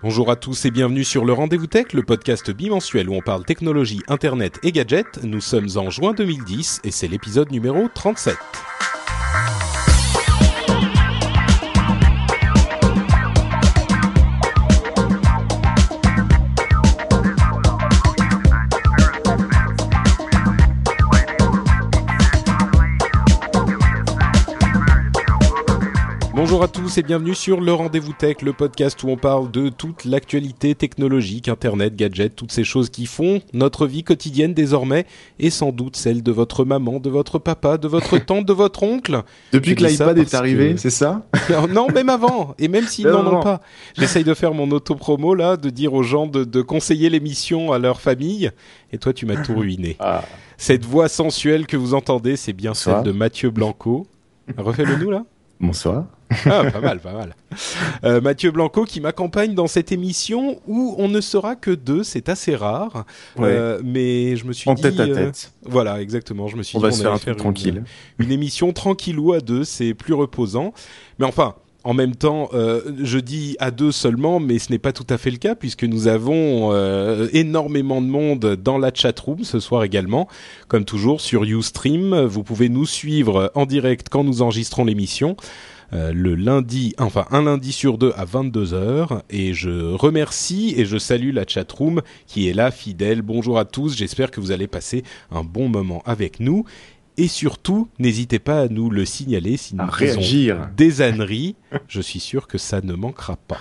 Bonjour à tous et bienvenue sur le Rendez-vous Tech, le podcast bimensuel où on parle technologie, internet et gadgets. Nous sommes en juin 2010 et c'est l'épisode numéro 37. Bonjour à tous et bienvenue sur le Rendez-vous Tech, le podcast où on parle de toute l'actualité technologique, internet, gadgets, toutes ces choses qui font notre vie quotidienne désormais et sans doute celle de votre maman, de votre papa, de votre tante, de votre oncle. Depuis que l'iPad est arrivé, que- c'est ça non, même avant, et même s'ils n'en ont pas. J'essaye de faire mon auto-promo là, de dire aux gens de, de conseiller l'émission à leur famille, et toi tu m'as tout ruiné. Ah. Cette voix sensuelle que vous entendez, c'est bien celle de Mathieu Blanco. Refais-le nous là Bonsoir. ah, pas mal, pas mal. Euh, Mathieu Blanco qui m'accompagne dans cette émission où on ne sera que deux, c'est assez rare. Ouais. Euh, mais je me suis En dit, tête à euh, tête. voilà, exactement. Je me suis On dit, va se faire un truc une- tranquille. Une, émission tranquillou à deux, c'est plus reposant. Mais enfin. En même temps, euh, je dis à deux seulement, mais ce n'est pas tout à fait le cas puisque nous avons euh, énormément de monde dans la chatroom ce soir également. Comme toujours sur Ustream, vous pouvez nous suivre en direct quand nous enregistrons l'émission. Euh, le lundi, enfin un lundi sur deux à 22h. Et je remercie et je salue la chatroom qui est là, fidèle. Bonjour à tous, j'espère que vous allez passer un bon moment avec nous. Et surtout, n'hésitez pas à nous le signaler si nous réagir. des âneries. je suis sûr que ça ne manquera pas.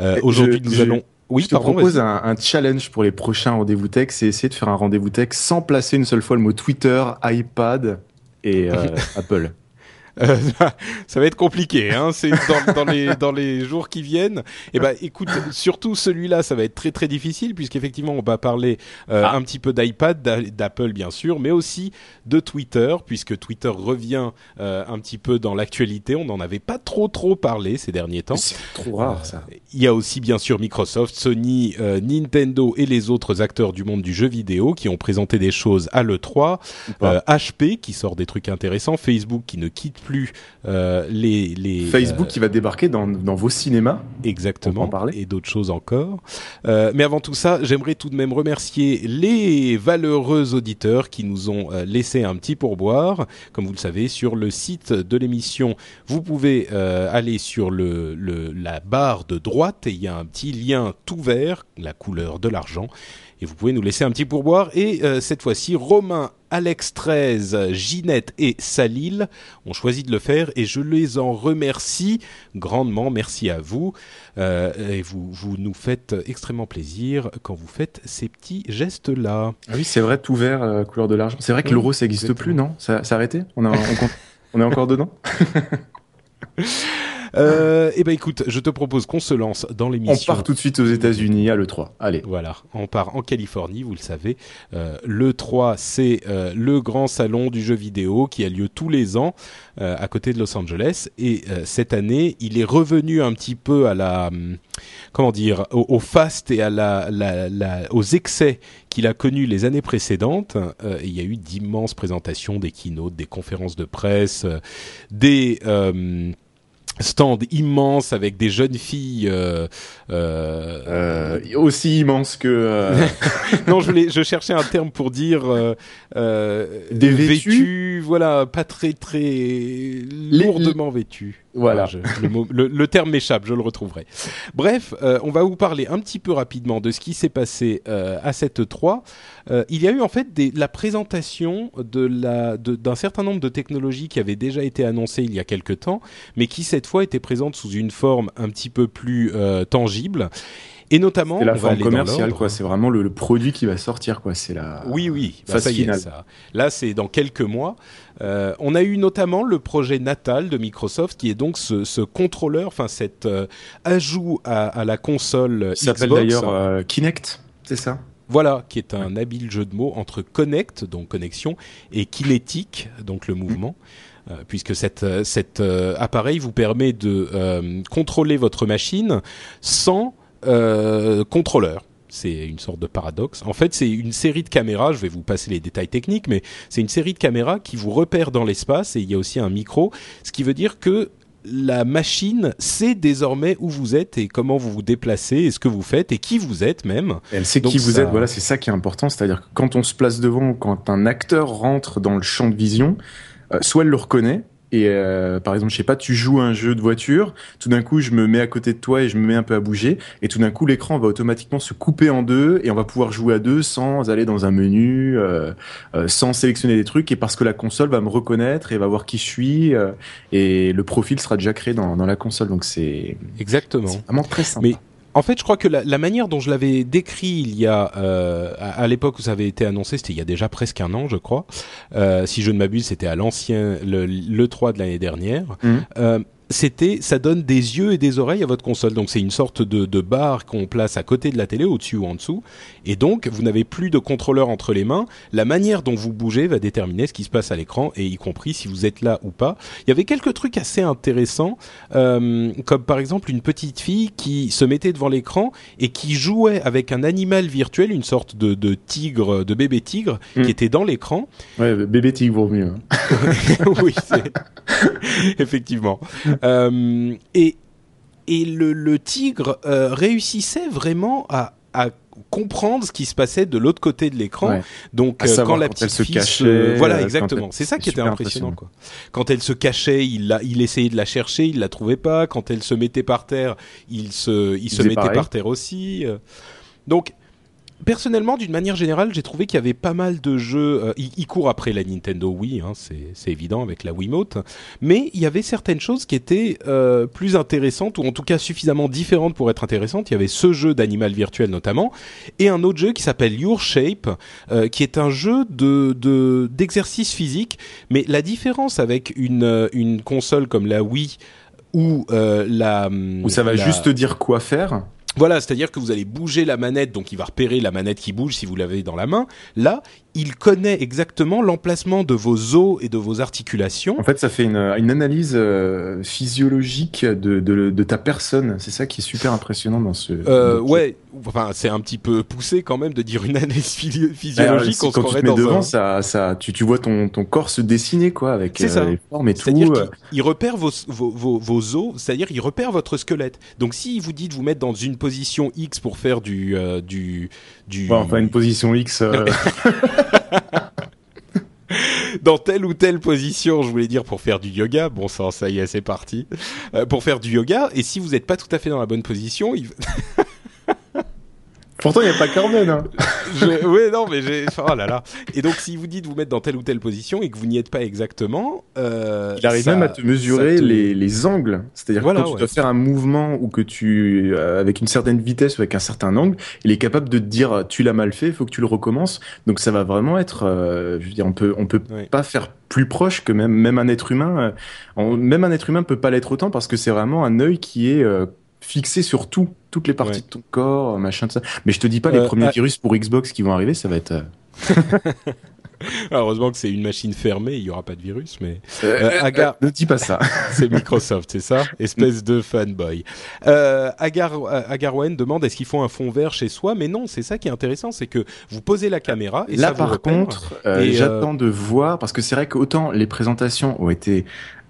Euh, Je- Aujourd'hui, nous je- allons... Oui, je te pardon, propose un, un challenge pour les prochains rendez-vous tech, c'est essayer de faire un rendez-vous tech sans placer une seule fois le mot Twitter, iPad et euh, Apple. Euh, ça va être compliqué, hein. C'est dans, dans les dans les jours qui viennent. Et ben, écoute, surtout celui-là, ça va être très très difficile puisqu'effectivement, on va parler euh, Ah. un petit peu d'iPad, d'a- d'Apple bien sûr, mais aussi de Twitter puisque Twitter revient euh, un petit peu dans l'actualité. On n'en avait pas trop trop parlé ces derniers temps. C'est trop rare ça. Il y a aussi bien sûr Microsoft, Sony, euh, Nintendo et les autres acteurs du monde du jeu vidéo qui ont présenté des choses à l'E3. Ou pas. Euh, HP qui sort des trucs intéressants, Facebook qui ne quitte plus euh, les, les Facebook euh, qui va débarquer dans, dans vos cinémas. exactement en parler. et d'autres choses encore. Euh, mais avant tout ça, j'aimerais tout de même remercier les valeureux auditeurs qui nous ont laissé un petit pourboire. Comme vous le savez, sur le site de l'émission, vous pouvez aller sur le, le- la barre de droite et il y a un petit lien tout vert, la couleur de l'argent. Et vous pouvez nous laisser un petit pourboire. Et euh, cette fois-ci, Romain, Alex 13, Ginette et Salil ont choisi de le faire et je les en remercie grandement. Merci à vous. Euh, et vous, vous nous faites extrêmement plaisir quand vous faites ces petits gestes-là. Ah oui, c'est vrai, tout vert, euh, couleur de l'argent. C'est vrai que Oui, l'euro, ça n'existe plus, non? Ça ça a arrêté? On, a- on est encore dedans? Euh, et ben écoute, je te propose qu'on se lance dans On l'émission. part tout de suite aux États-Unis à l'E3. Allez. Voilà, on part en Californie, vous le savez. Euh, le 3, c'est euh, le grand salon du jeu vidéo qui a lieu tous les ans à côté de Los Angeles. Et cette année, il est revenu un petit peu à la, hum, comment dire, au, au fast et à la, la- la- aux excès qu'il a connus les années précédentes. Euh, il y a eu d'immenses présentations, des keynotes, des conférences de presse, euh, des euh, stands immenses avec des jeunes filles. euh, euh, Euh, aussi immense que euh, non, je, voulais, je cherchais un terme pour dire euh, euh, Des vêtu, vêtus voilà, pas très très lourdement vêtu. Voilà. Je- le, mot- le- le terme m'échappe, je le retrouverai. Bref, euh, on va vous parler un petit peu rapidement de ce qui s'est passé euh, à cette 3. Euh, il y a eu en fait des, la présentation de la de- d'un certain nombre de technologies qui avaient déjà été annoncées il y a quelque temps, mais qui cette fois étaient présentes sous une forme un petit peu plus euh, tangible. Et notamment, C'est la forme commerciale, quoi. C'est vraiment le, le produit qui va sortir, quoi. C'est la. Oui, oui, bah, ça y est, ça. Là, c'est dans quelques mois. Euh, on a eu notamment le projet natal de Microsoft, qui est donc ce, ce contrôleur, enfin cet euh, ajout à, à la console Ça s'appelle Xbox. d'ailleurs euh, Kinect, c'est ça Voilà, qui est un habile jeu de mots entre connect, donc connexion, et kinétique, donc le mouvement. Euh, puisque cet euh, cet euh, appareil vous permet de euh, contrôler votre machine sans euh, contrôleur. C'est une sorte de paradoxe. En fait, c'est une série de caméras. Je vais vous passer les détails techniques, mais c'est une série de caméras qui vous repère dans l'espace et il y a aussi un micro, ce qui veut dire que la machine sait désormais où vous êtes et comment vous vous déplacez et ce que vous faites et qui vous êtes même. Elle sait Donc qui vous êtes, voilà, c'est ça qui est important. C'est-à-dire que quand on se place devant, quand un acteur rentre dans le champ de vision, euh, soit elle le reconnaît, et euh, par exemple, je sais pas, tu joues à un jeu de voiture, tout d'un coup, je me mets à côté de toi et je me mets un peu à bouger, et tout d'un coup, l'écran va automatiquement se couper en deux, et on va pouvoir jouer à deux sans aller dans un menu, euh, euh, sans sélectionner des trucs, et parce que la console va me reconnaître et va voir qui je suis, euh, et le profil sera déjà créé dans, dans la console. Donc c'est Exactement. c'est vraiment très simple. Mais en fait, je crois que la, la manière dont je l'avais décrit il y a euh, à, à l'époque où ça avait été annoncé, c'était il y a déjà presque un an, je crois. Euh, si je ne m'abuse, c'était à l'ancien le, le 3 de l'année dernière. Mhm. C'était, ça donne des yeux et des oreilles à votre console. Donc c'est une sorte de, de barre qu'on place à côté de la télé, au-dessus ou en dessous. Et donc vous n'avez plus de contrôleur entre les mains. La manière dont vous bougez va déterminer ce qui se passe à l'écran, et y compris si vous êtes là ou pas. Il y avait quelques trucs assez intéressants, euh, comme par exemple une petite fille qui se mettait devant l'écran et qui jouait avec un animal virtuel, une sorte de, de tigre, de bébé tigre, Mm. qui était dans l'écran. Ouais, bébé tigre vaut mieux. hein. oui, c'est effectivement. Euh, et et le, le tigre euh, réussissait vraiment à, à comprendre ce qui se passait de l'autre côté de l'écran. Ouais. Donc euh, quand la quand elle petite se fille cachait, se- voilà euh, quand exactement. C'est ça qui était impressionnant impressionnant. quoi. Quand elle se cachait, il la, il essayait de la chercher, il la trouvait pas. Quand elle se mettait par terre, il se il se faisait mettait pareil. par terre aussi. euh. Donc personnellement, d'une manière générale, j'ai trouvé qu'il y avait pas mal de jeux. euh, il, il court après la Nintendo Wii, hein, c'est évident avec la Wiimote, mais il y avait certaines choses qui étaient euh, plus intéressantes ou en tout cas suffisamment différentes pour être intéressantes. Il y avait ce jeu d'animal virtuel notamment et un autre jeu qui s'appelle Your Shape, euh, qui est un jeu de de- d'exercice physique. Mais la différence avec une euh, une console comme la Wii ou euh, la Où ça va la- juste te dire quoi faire. Voilà, c'est-à-dire que vous allez bouger la manette, donc il va repérer la manette qui bouge si vous l'avez dans la main. Là, il connaît exactement l'emplacement de vos os et de vos articulations. En fait, ça fait une, une analyse euh, physiologique de, de, de ta personne. C'est ça qui est super impressionnant dans ce. Euh, ouais, enfin c'est un petit peu poussé quand même de dire une analyse physio- Alors, physiologique. c'est on se quand tu te mets devant, un- ça, ça, tu, tu vois ton, ton corps se dessiner quoi, avec euh, ça. les formes et tout. C'est-à-dire qu'il il repère vos, vos, vos, vos os, c'est-à-dire il repère votre squelette. Donc s'il vous dit de vous mettre dans une position X pour faire du du du ouais, enfin, une position X. euh, dans telle ou telle position, je voulais dire pour faire du yoga. Bon sang, ça y est, c'est parti. Euh, pour faire du yoga, et si vous n'êtes pas tout à fait dans la bonne position, il... Pourtant, il n'y a pas Corben. Hein. je... ouais, non, mais j'ai, oh là là. Et donc, si vous dit de vous mettre dans telle ou telle position et que vous n'y êtes pas exactement, euh, Il arrive ça- même à te mesurer te- les, les angles. C'est-à-dire Voilà, que quand ouais. tu dois faire un mouvement ou que tu, euh, avec une certaine vitesse ou avec un certain angle, il est capable de te dire tu l'as mal fait, il faut que tu le recommences. Donc ça va vraiment être, euh, je veux dire, on peut, on peut Ouais. pas faire plus proche que même, même un être humain. euh, on- même un être humain peut pas l'être autant parce que c'est vraiment un œil qui est euh, fixé sur tout, toutes les parties Ouais. de ton corps, machin de ça. Mais je te dis pas les Euh, premiers ah- virus pour Xbox qui vont arriver, ça va être. euh, Heureusement que c'est une machine fermée, il y aura pas de virus, mais euh, Agar- euh, ne dis pas ça. c'est Microsoft, c'est ça? Espèce de fanboy. Euh, Agar, euh, Agarwen demande est-ce qu'il faut un fond vert chez soi? Mais non, c'est ça qui est intéressant, c'est que vous posez la caméra et Là, ça vous par repère. contre, euh, Et, euh, j'attends de voir parce que c'est vrai qu'autant les présentations ont été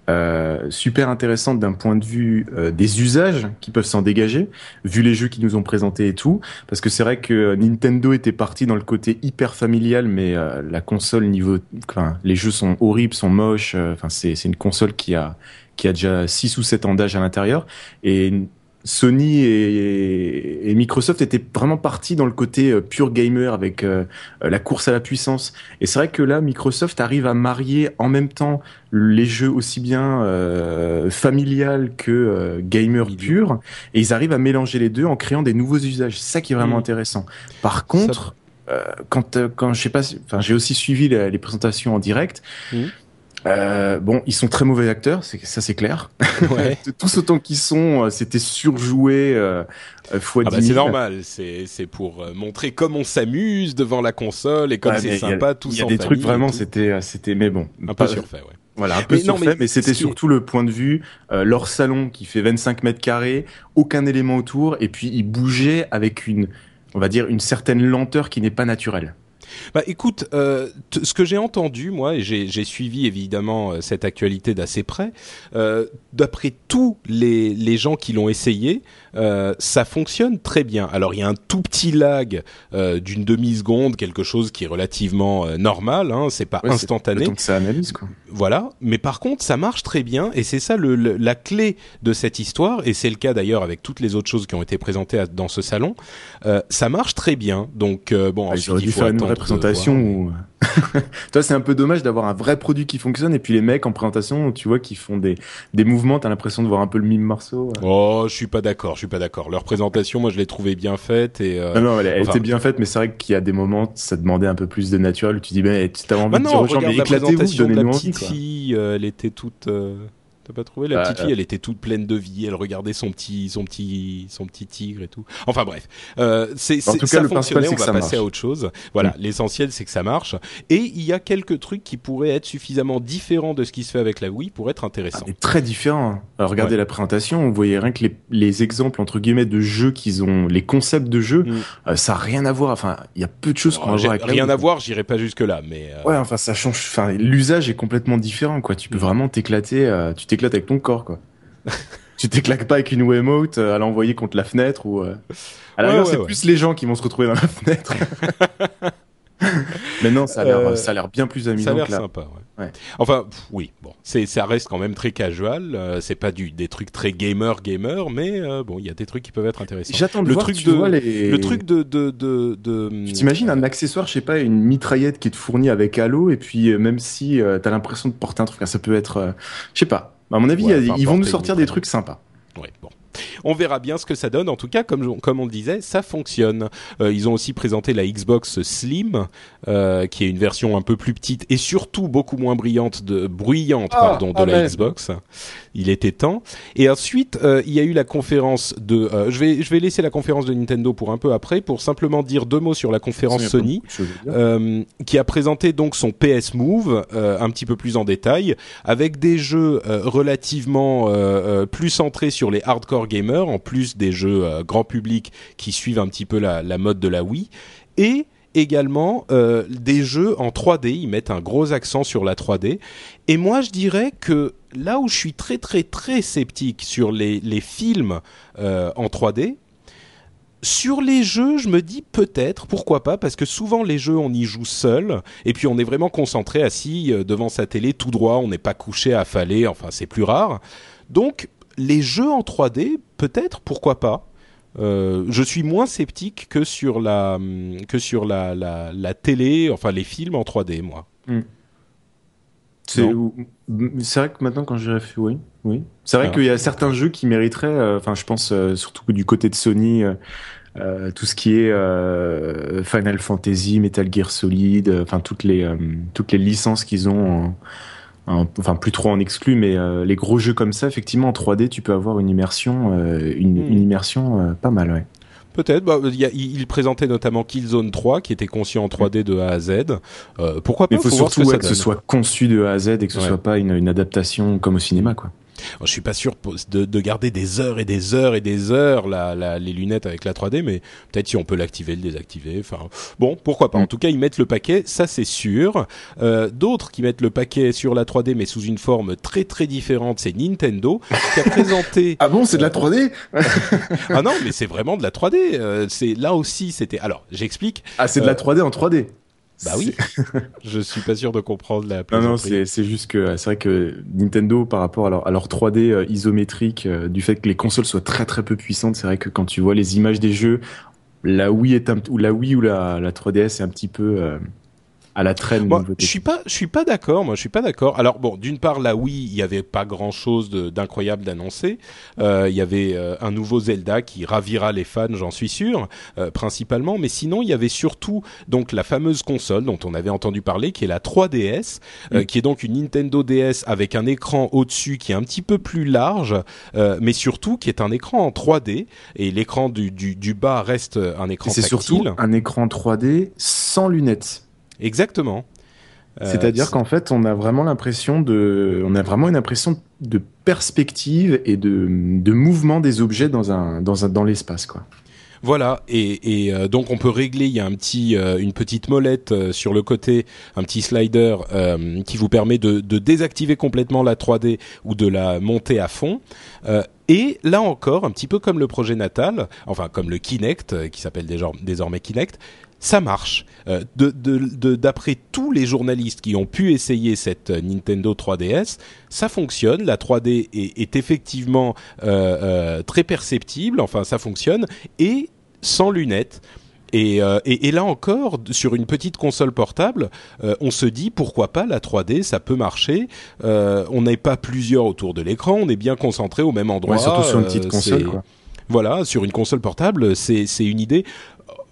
euh, super intéressantes d'un point de vue euh, des usages qui peuvent s'en dégager, vu les jeux qu'ils nous ont présentés et tout. Parce que c'est vrai que Nintendo était parti dans le côté hyper familial, mais euh, la console niveau, enfin, les jeux sont horribles, sont moches. euh, Enfin, c'est c'est une console qui a qui a déjà 6 ou 7 ans d'âge à l'intérieur et Sony et, et, Microsoft étaient vraiment partis dans le côté euh, pure gamer avec euh, la course à la puissance. Et c'est vrai que là, Microsoft arrive à marier en même temps les jeux aussi bien euh, familial que euh, gamer pur, et ils arrivent à mélanger les deux en créant des nouveaux usages. C'est ça qui est vraiment Mm. intéressant. Par contre, euh, quand euh, quand je sais pas, enfin j'ai aussi suivi les, les présentations en direct. Mm. Euh, bon, ils sont très mauvais acteurs, c'est ça c'est clair. Ouais. Tous autant qu'ils sont, euh, c'était surjoué euh, euh, fois Ah bah 10 c'est 000. normal, c'est c'est pour montrer comme on s'amuse devant la console et comme c'est sympa tous Il y a des trucs vraiment, tout. c'était, c'était, mais bon, un pas- peu surfait, ouais. Voilà, un peu Mais non, surfait, mais mais, c'était surtout le point de vue, euh, leur salon qui fait 25 mètres carrés, aucun élément autour, et puis ils bougeaient avec une, on va dire, une certaine lenteur qui n'est pas naturelle. Bah écoute, euh, ce que j'ai entendu, moi, et j'ai suivi évidemment euh, cette actualité d'assez près, euh, d'après tous les gens qui l'ont essayé, euh, ça fonctionne très bien. Alors il y a un tout petit lag euh, d'une demi-seconde, quelque chose qui est relativement euh, normal, hein, c'est pas Ouais, instantané. Que ça analyse, quoi. Voilà, mais par contre, ça marche très bien et c'est ça le, le- la clé de cette histoire et c'est le cas d'ailleurs avec toutes les autres choses qui ont été présentées à- dans ce salon. Euh, ça marche très bien, donc euh, bon, Ouais, ensuite, il faut faire une vraie présentation voir. Toi, c'est un peu dommage d'avoir un vrai produit qui fonctionne et puis les mecs en présentation, tu vois, qui font des, des mouvements, t'as l'impression de voir un peu le mime morceau. Oh, je suis pas d'accord, je suis pas d'accord. Leur présentation, moi, je l'ai trouvée bien faite et. euh, Non, non, elle, elle enfin- était bien faite, mais c'est vrai qu'il y a des moments, ça demandait un peu plus de naturel. Tu dis, ben, tu t'avais envie Bah de dire non, aux gens, mais la éclatez-vous, donnez-nous envie, quoi. fille. euh, elle était toute. Euh, T'as pas trouvé? La Bah, petite fille Elle était toute pleine de vie. Elle regardait son petit, son petit, son petit tigre et tout. Enfin bref, euh, c'est, cas, ça principal, fonctionnait. On va passer marche. à autre chose. Voilà, l'essentiel c'est que ça marche. Et il y a quelques trucs qui pourraient être suffisamment différents de ce qui se fait avec la Wii pour être Ah, intéressants. mais très différent. Alors regardez Ouais. la présentation, vous voyez rien que les, les exemples entre guillemets de jeux qu'ils ont, les concepts de jeux, Mm. euh, ça a rien à voir. Enfin, il y a peu de choses qu'on Oh, va j'ai voir avec la rien Wii, à voir. J'irai pas jusque là, mais. euh, Ouais, enfin ça change. Enfin, l'usage est complètement différent, quoi. Tu peux Mm. vraiment t'éclater. euh, tu t'éclates avec ton corps, quoi. tu t'éclates pas avec une Wiimote euh, à l'envoyer contre la fenêtre ou. euh, À la Ouais, rigueur, ouais, c'est ouais. plus les gens qui vont se retrouver dans la fenêtre. Mais non, ça a l'air, Euh, ça a l'air bien plus Ça a amusant l'air que là. sympa, ouais. Ouais. Enfin, pff, oui, bon, c'est ça reste quand même très casual. euh, c'est pas du des trucs très gamer gamer, mais euh, bon, il y a des trucs qui peuvent être intéressants. J'attends de Le voir, truc tu de- vois, les... Le truc de de de, de Tu t'imagines un accessoire, je sais pas, une mitraillette qui est fournie avec Halo, et puis même si euh, t'as l'impression de porter un truc, ça peut être, je sais pas. À mon avis, Ouais, ils vont nous sortir des trucs sympas. Ouais, bon. On verra bien ce que ça donne. En tout cas, comme, on le disait, ça fonctionne. Euh, ils ont aussi présenté la Xbox Slim, euh, qui est une version un peu plus petite et surtout beaucoup moins brillante de, bruyante Ah, pardon, de la. Xbox. Il était temps. Et ensuite, euh, il y a eu la conférence de. euh, je vais je vais laisser la conférence de Nintendo pour un peu après, pour simplement dire deux mots sur la conférence Sony. Euh, qui a présenté donc son PS Move un petit peu plus en détail, avec des jeux relativement plus centrés sur les hardcore gamers, en plus des jeux grand public qui suivent un petit peu la, la mode de la Wii, et également euh, des jeux en 3D. Ils mettent un gros accent sur la 3D. Et moi, je dirais que là où je suis très très très sceptique sur les, films euh, en 3D, sur les jeux, je me dis peut-être, pourquoi pas, parce que souvent les jeux, on y joue seul, et puis on est vraiment concentré, assis euh, devant sa télé, tout droit, on n'est pas couché, affalé, enfin c'est plus rare. Donc les jeux en 3D, peut-être, pourquoi pas. Euh, je suis moins sceptique que sur la que sur la, la, la télé, enfin les films en 3D, moi. C'est non. c'est vrai que maintenant, quand j'y réfléchis, oui, oui. C'est vrai Ah. qu'il y a certains jeux qui mériteraient, euh, enfin, je pense euh, surtout que du côté de Sony, euh, tout ce qui est Final Fantasy, Metal Gear Solid, enfin toutes les toutes les licences qu'ils ont. en- enfin, plus trop en exclu, mais euh, les gros jeux comme ça, effectivement, en 3D, tu peux avoir une immersion, euh, une, Hmm. une immersion euh, pas mal, ouais. Peut-être. Bah, il, présentait notamment Killzone 3, qui était conçu en 3D de A à Z. Pourquoi pas Mais il faut voir ce surtout que ouais, ça que ce soit conçu de A à Z et que ce Ouais. soit pas une, une adaptation comme au cinéma, quoi. Bon, Je suis pas sûr de, de garder des heures et des heures et des heures la, la- les lunettes avec la 3D, mais peut-être si on peut l'activer, le désactiver. Enfin, bon, pourquoi pas. En Mm. tout cas, ils mettent le paquet, ça c'est sûr. Euh, D'autres qui mettent le paquet sur la 3D, mais sous une forme très très différente, c'est Nintendo qui a présenté. Ah bon, c'est de la 3D ah non, mais c'est vraiment de la 3D. Euh, c'est là aussi, c'était. Alors, j'explique. Ah, c'est de Euh, la 3D en 3D. Bah oui. je suis pas sûr de comprendre la. Non, non, c'est c'est juste que c'est vrai que Nintendo, par rapport à leur, à leur 3D euh, isométrique, euh, du fait que les consoles soient très très peu puissantes, c'est vrai que quand tu vois les images des jeux, la Wii est un, ou la Wii ou la, la 3DS est un petit peu euh, à la traîne. Moi, je suis pas, je suis pas d'accord. Moi, je suis pas d'accord. Alors bon, d'une part, là, oui, il y avait pas grand chose d'incroyable d'annoncer. Euh, il y avait euh, un nouveau Zelda qui ravira les fans, j'en suis sûr, euh, principalement. Mais sinon, il y avait surtout donc la fameuse console dont on avait entendu parler, qui est la 3DS, euh, mm. qui est donc une Nintendo DS avec un écran au-dessus qui est un petit peu plus large, euh, mais surtout qui est un écran en 3D. Et l'écran du, du, du, bas reste un écran. C'est surtout un écran 3D sans lunettes. Exactement. Euh, C'est-à-dire qu'en fait, on a vraiment l'impression de, on a vraiment une impression de perspective et de, de mouvement des objets dans un, dans un, dans l'espace, quoi. Voilà, et, et euh, donc on peut régler. Il y a un petit, euh, une petite molette euh, sur le côté, un petit slider qui vous permet de, de, désactiver complètement la 3D ou de la monter à fond. et là encore, un petit peu comme le projet natal, enfin comme le Kinect, qui s'appelle désormais Kinect, ça marche. Euh, D'après tous les journalistes qui ont pu essayer cette Nintendo 3DS, ça fonctionne. La 3D est, est effectivement euh, euh, très perceptible. Enfin, ça fonctionne et sans lunettes. Et, euh, et, et, là encore, sur une petite console portable, euh, on se dit pourquoi pas la 3D, ça peut marcher. Euh, on n'est pas plusieurs autour de l'écran, on est bien concentré au même endroit. Ouais, surtout sur une petite console. Quoi. Voilà, sur une console portable, c'est une idée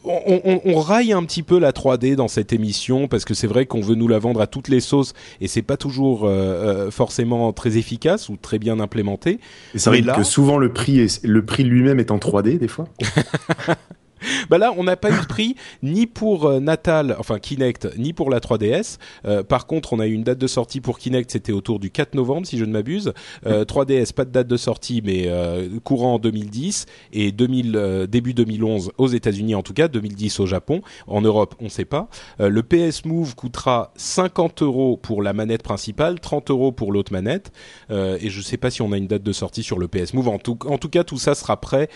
on, on, on, raille un petit peu la 3D dans cette émission parce que c'est vrai qu'on veut nous la vendre à toutes les sauces et c'est pas toujours euh, euh forcément très efficace ou très bien implémenté. Et c'est vrai là... que souvent le prix est, le prix lui-même est en 3D des fois. bah là, on n'a pas eu de prix ni pour euh, Natal, enfin Kinect, ni pour la 3DS. Euh, par contre, on a eu une date de sortie pour Kinect, c'était autour du 4 novembre, si je ne m'abuse. Euh, 3DS, pas de date de sortie, mais euh, courant en 2010 et 2000, euh, début 2011 aux États-Unis en tout cas, 2010 au Japon. En Europe, on ne sait pas. Le PS Move coûtera 50 euros pour la manette principale, 30 euros pour l'autre manette. et je ne sais pas si on a une date de sortie sur le PS Move. En tout, en tout cas, tout ça sera prêt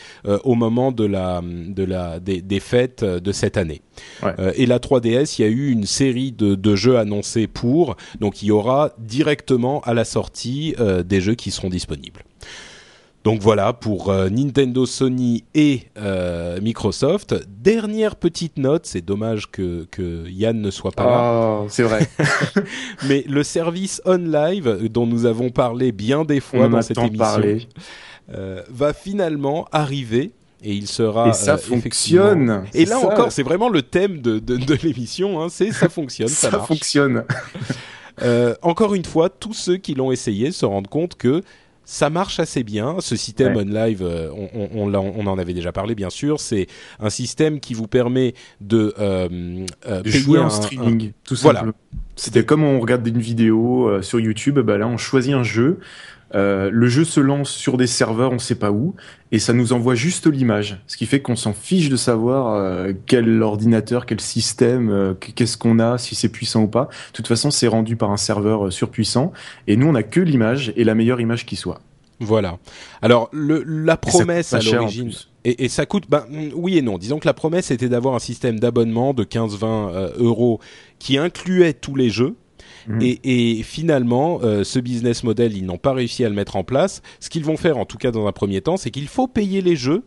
au moment de la de la des, des, fêtes de cette année. Ouais. Euh, et la 3DS, il y a eu une série de, de, jeux annoncés pour, donc il y aura directement à la sortie euh, des jeux qui seront disponibles. Donc voilà pour euh, Nintendo, Sony et euh, Microsoft. Dernière petite note, c'est dommage que, que Yann ne soit pas oh, là. C'est vrai. Mais le service OnLive dont nous avons parlé bien des fois On dans cette émission euh, va finalement arriver et il sera et ça euh, fonctionne et là ça. encore c'est vraiment le thème de, de, de l'émission hein, c'est ça fonctionne ça, ça fonctionne euh, encore une fois tous ceux qui l'ont essayé se rendent compte que ça marche assez bien. Ce système ouais. on live, euh, on, on, on, en avait déjà parlé, bien sûr. C'est un système qui vous permet de, euh, euh, de jouer en streaming, un... tout voilà. simplement. C'était comme on regarde une vidéo sur YouTube. Bah là, on choisit un jeu. Euh, le jeu se lance sur des serveurs, on sait pas où, et ça nous envoie juste l'image, ce qui fait qu'on s'en fiche de savoir euh, quel ordinateur, quel système, euh, qu'est-ce qu'on a, si c'est puissant ou pas. De toute façon, c'est rendu par un serveur euh, surpuissant, et nous, on a que l'image et la meilleure image qui soit. Voilà. Alors le, la promesse à l'origine. Et, et, ça coûte, ben, oui et non. Disons que la promesse était d'avoir un système d'abonnement de 15-20 euh, euros qui incluait tous les jeux. Mmh. Et, et, finalement, euh, ce business model, ils n'ont pas réussi à le mettre en place. Ce qu'ils vont faire, en tout cas dans un premier temps, c'est qu'il faut payer les jeux,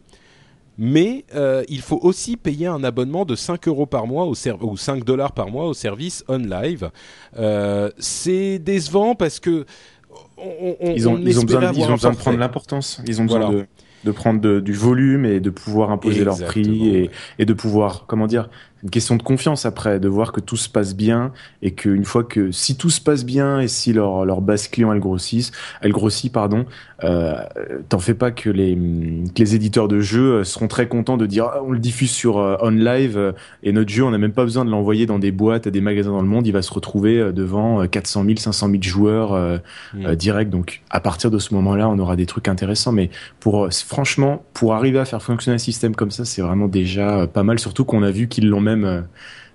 mais euh, il faut aussi payer un abonnement de 5 euros par mois au ou 5 dollars par mois au service OnLive. Euh, c'est décevant parce que on, on, ils ont, ils ont besoin, ils ont besoin de prendre l'importance. Ils ont besoin voilà. de de prendre de, du volume et de pouvoir imposer Exactement. leur prix et, et, de pouvoir, comment dire, une question de confiance après, de voir que tout se passe bien et qu'une fois que si tout se passe bien et si leur, leur base client elle grossit, elle grossit pardon, euh, t'en fais pas que les, que les éditeurs de jeux seront très contents de dire ah, on le diffuse sur euh, on live euh, et notre jeu on n'a même pas besoin de l'envoyer dans des boîtes à des magasins dans le monde, il va se retrouver euh, devant 400 000, 500 000 joueurs euh, mmh. direct. Donc à partir de ce moment-là, on aura des trucs intéressants. Mais pour franchement, pour arriver à faire fonctionner un système comme ça, c'est vraiment déjà pas mal. Surtout qu'on a vu qu'ils l'ont même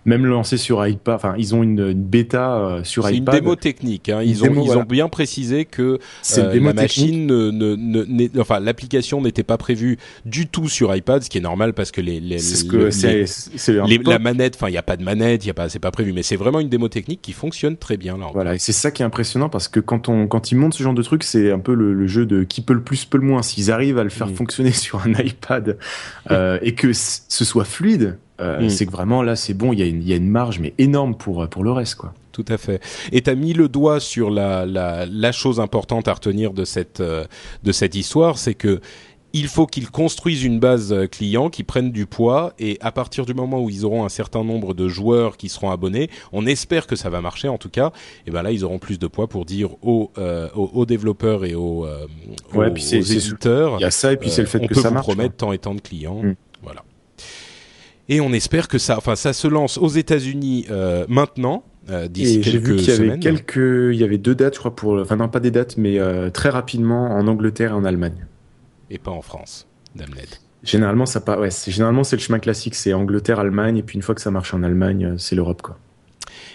même lancé sur iPad. Enfin, ils ont une, une bêta euh, sur C'est une iPad. démo technique. Hein. Une Ils, ont, démo, ils voilà. ont bien précisé que euh, démo la machine, ne, ne, ne- n'est- enfin l'application n'était pas prévue du tout sur iPad, ce qui est normal parce que les, les, C'est ce les- que les- la manette, enfin il y a pas de manette, il y a pas, c'est pas prévu, mais c'est vraiment une démo technique qui fonctionne très bien là. Voilà, et c'est ça qui est impressionnant parce que quand on quand ils montent ce genre de truc, c'est un peu le, le jeu de qui peut le plus peut le moins. S'ils arrivent à le faire Mm. fonctionner sur un iPad euh, et que ce soit fluide, euh, Mm. c'est que vraiment là c'est bon. Il y a une il y a une marge mais énorme pour pour le reste quoi. Tout à fait. Et t'as mis le doigt sur la, la, la chose importante à retenir de cette, euh, de cette histoire, c'est que il faut qu'ils construisent une base euh, client, qui prennent du poids, et à partir du moment où ils auront un certain nombre de joueurs qui seront abonnés, on espère que ça va marcher en tout cas, et ben là ils auront plus de poids pour dire aux, euh, aux, aux développeurs et aux, euh, Ouais, aux, puis aux éditeurs. Il y a ça et puis c'est le euh, fait que peut ça marche. promettre tant et tant de clients. Mm. Voilà. Et on espère que ça, enfin, ça se lance aux États-Unis euh, maintenant, euh, d'ici Et j'ai quelques vu qu'il y avait quelques, il y avait deux dates, je crois pour, enfin non pas des dates, mais euh, très rapidement en Angleterre et en Allemagne. et pas en France, Damned. Généralement ça pas, ouais, c'est généralement c'est le chemin classique, c'est Angleterre, Allemagne et puis une fois que ça marche en Allemagne, c'est l'Europe quoi.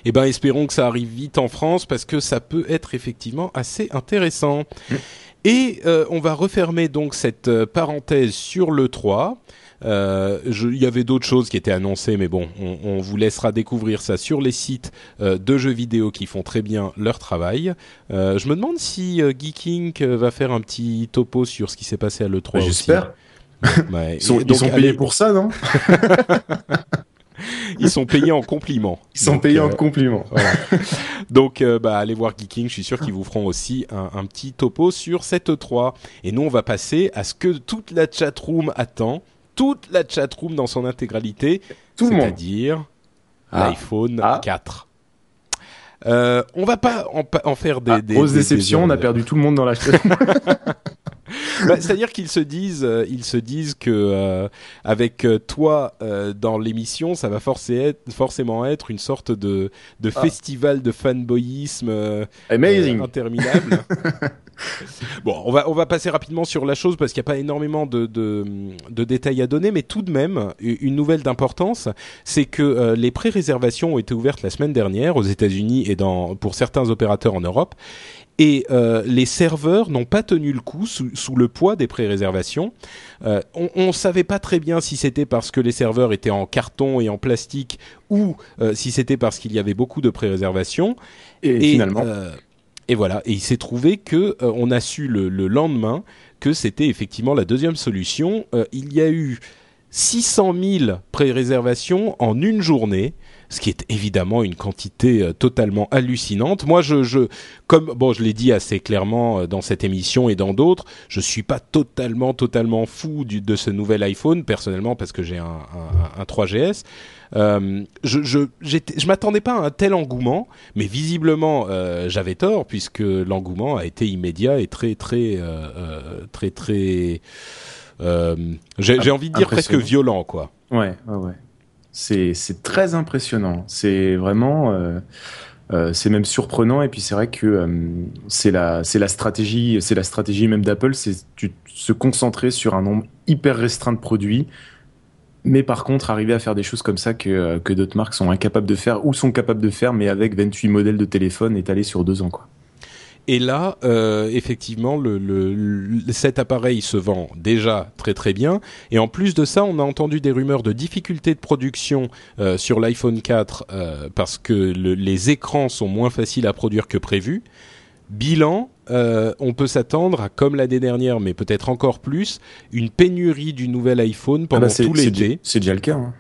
Eh ben, espérons que ça arrive vite en France parce que ça peut être effectivement assez intéressant. Et euh, on va refermer donc cette parenthèse sur le 3. Euh, Il y avait d'autres choses qui étaient annoncées, mais bon, on, on vous laissera découvrir ça sur les sites euh, de jeux vidéo qui font très bien leur travail. Euh, je me demande si Geeking va faire un petit topo sur ce qui s'est passé à l'E3. Bah. J'espère. Ouais. Ils sont, ils allez, payés pour ça, non? Ils sont payés en compliments. Ils sont Donc, payés euh, en compliments. Voilà. Donc, euh, bah, allez voir Geeking. Je suis sûr qu'ils vous feront aussi un, un petit topo sur cette E3. Et nous, on va passer à ce que toute la chatroom attend. Toute la chatroom dans son intégralité. Tout le monde. C'est-à-dire Ah. l'iPhone Ah. 4. Euh, on va pas en, faire des, Ah, des grosse des- déception, des- on a perdu tout le monde dans la Bah, C'est-à-dire qu'ils se disent, euh, ils se disent que euh, avec euh, toi euh, dans l'émission, ça va être- forcément être une sorte de, de Ah. festival de fanboyisme euh, Amazing. euh, interminable. bon, on va on va passer rapidement sur la chose parce qu'il n'y a pas énormément de, de de détails à donner, mais tout de même une nouvelle d'importance, c'est que euh, les pré-réservations ont été ouvertes la semaine dernière aux États-Unis et dans pour certains opérateurs en Europe. Et euh, les serveurs n'ont pas tenu le coup sous, sous le poids des pré-réservations. Euh, on ne savait pas très bien si c'était parce que les serveurs étaient en carton et en plastique ou euh, si c'était parce qu'il y avait beaucoup de pré-réservations. Et, finalement, et voilà. Et il s'est trouvé que on a su le, le lendemain que c'était effectivement la deuxième solution. Il y a eu 600 000 pré-réservations en une journée, ce qui est évidemment une quantité euh, totalement hallucinante. Moi, je, je, comme bon, je l'ai dit assez clairement euh, dans cette émission et dans d'autres, je suis pas totalement, totalement fou du, de ce nouvel iPhone personnellement parce que j'ai un, un, un 3GS. Euh, je je, je m'attendais pas à un tel engouement, mais visiblement euh, j'avais tort puisque l'engouement a été immédiat et très très euh, très très j'ai envie de dire presque violent quoi. ouais, ouais, ouais. C'est très impressionnant. C'est vraiment, euh, euh, c'est même surprenant. Et puis c'est vrai que euh, c'est la c'est stratégie, c'est la stratégie même d'Apple, c'est se concentrer sur un nombre hyper restreint de produits. Mais par contre, arriver à faire des choses comme ça que, que d'autres marques sont incapables de faire ou sont capables de faire, mais avec 28 modèles de téléphone étalés sur deux ans, quoi. Et là, euh, effectivement, le, le, le- cet appareil se vend déjà très très bien. Et en plus de ça, on a entendu des rumeurs de difficultés de production euh, sur l'iPhone 4 euh, parce que le- les écrans sont moins faciles à produire que prévu. Bilan, euh, on peut s'attendre à, comme l'année dernière, mais peut-être encore plus, une pénurie du nouvel iPhone pendant Ah bah, tout c'est l'été. C'est déjà le cas. hein.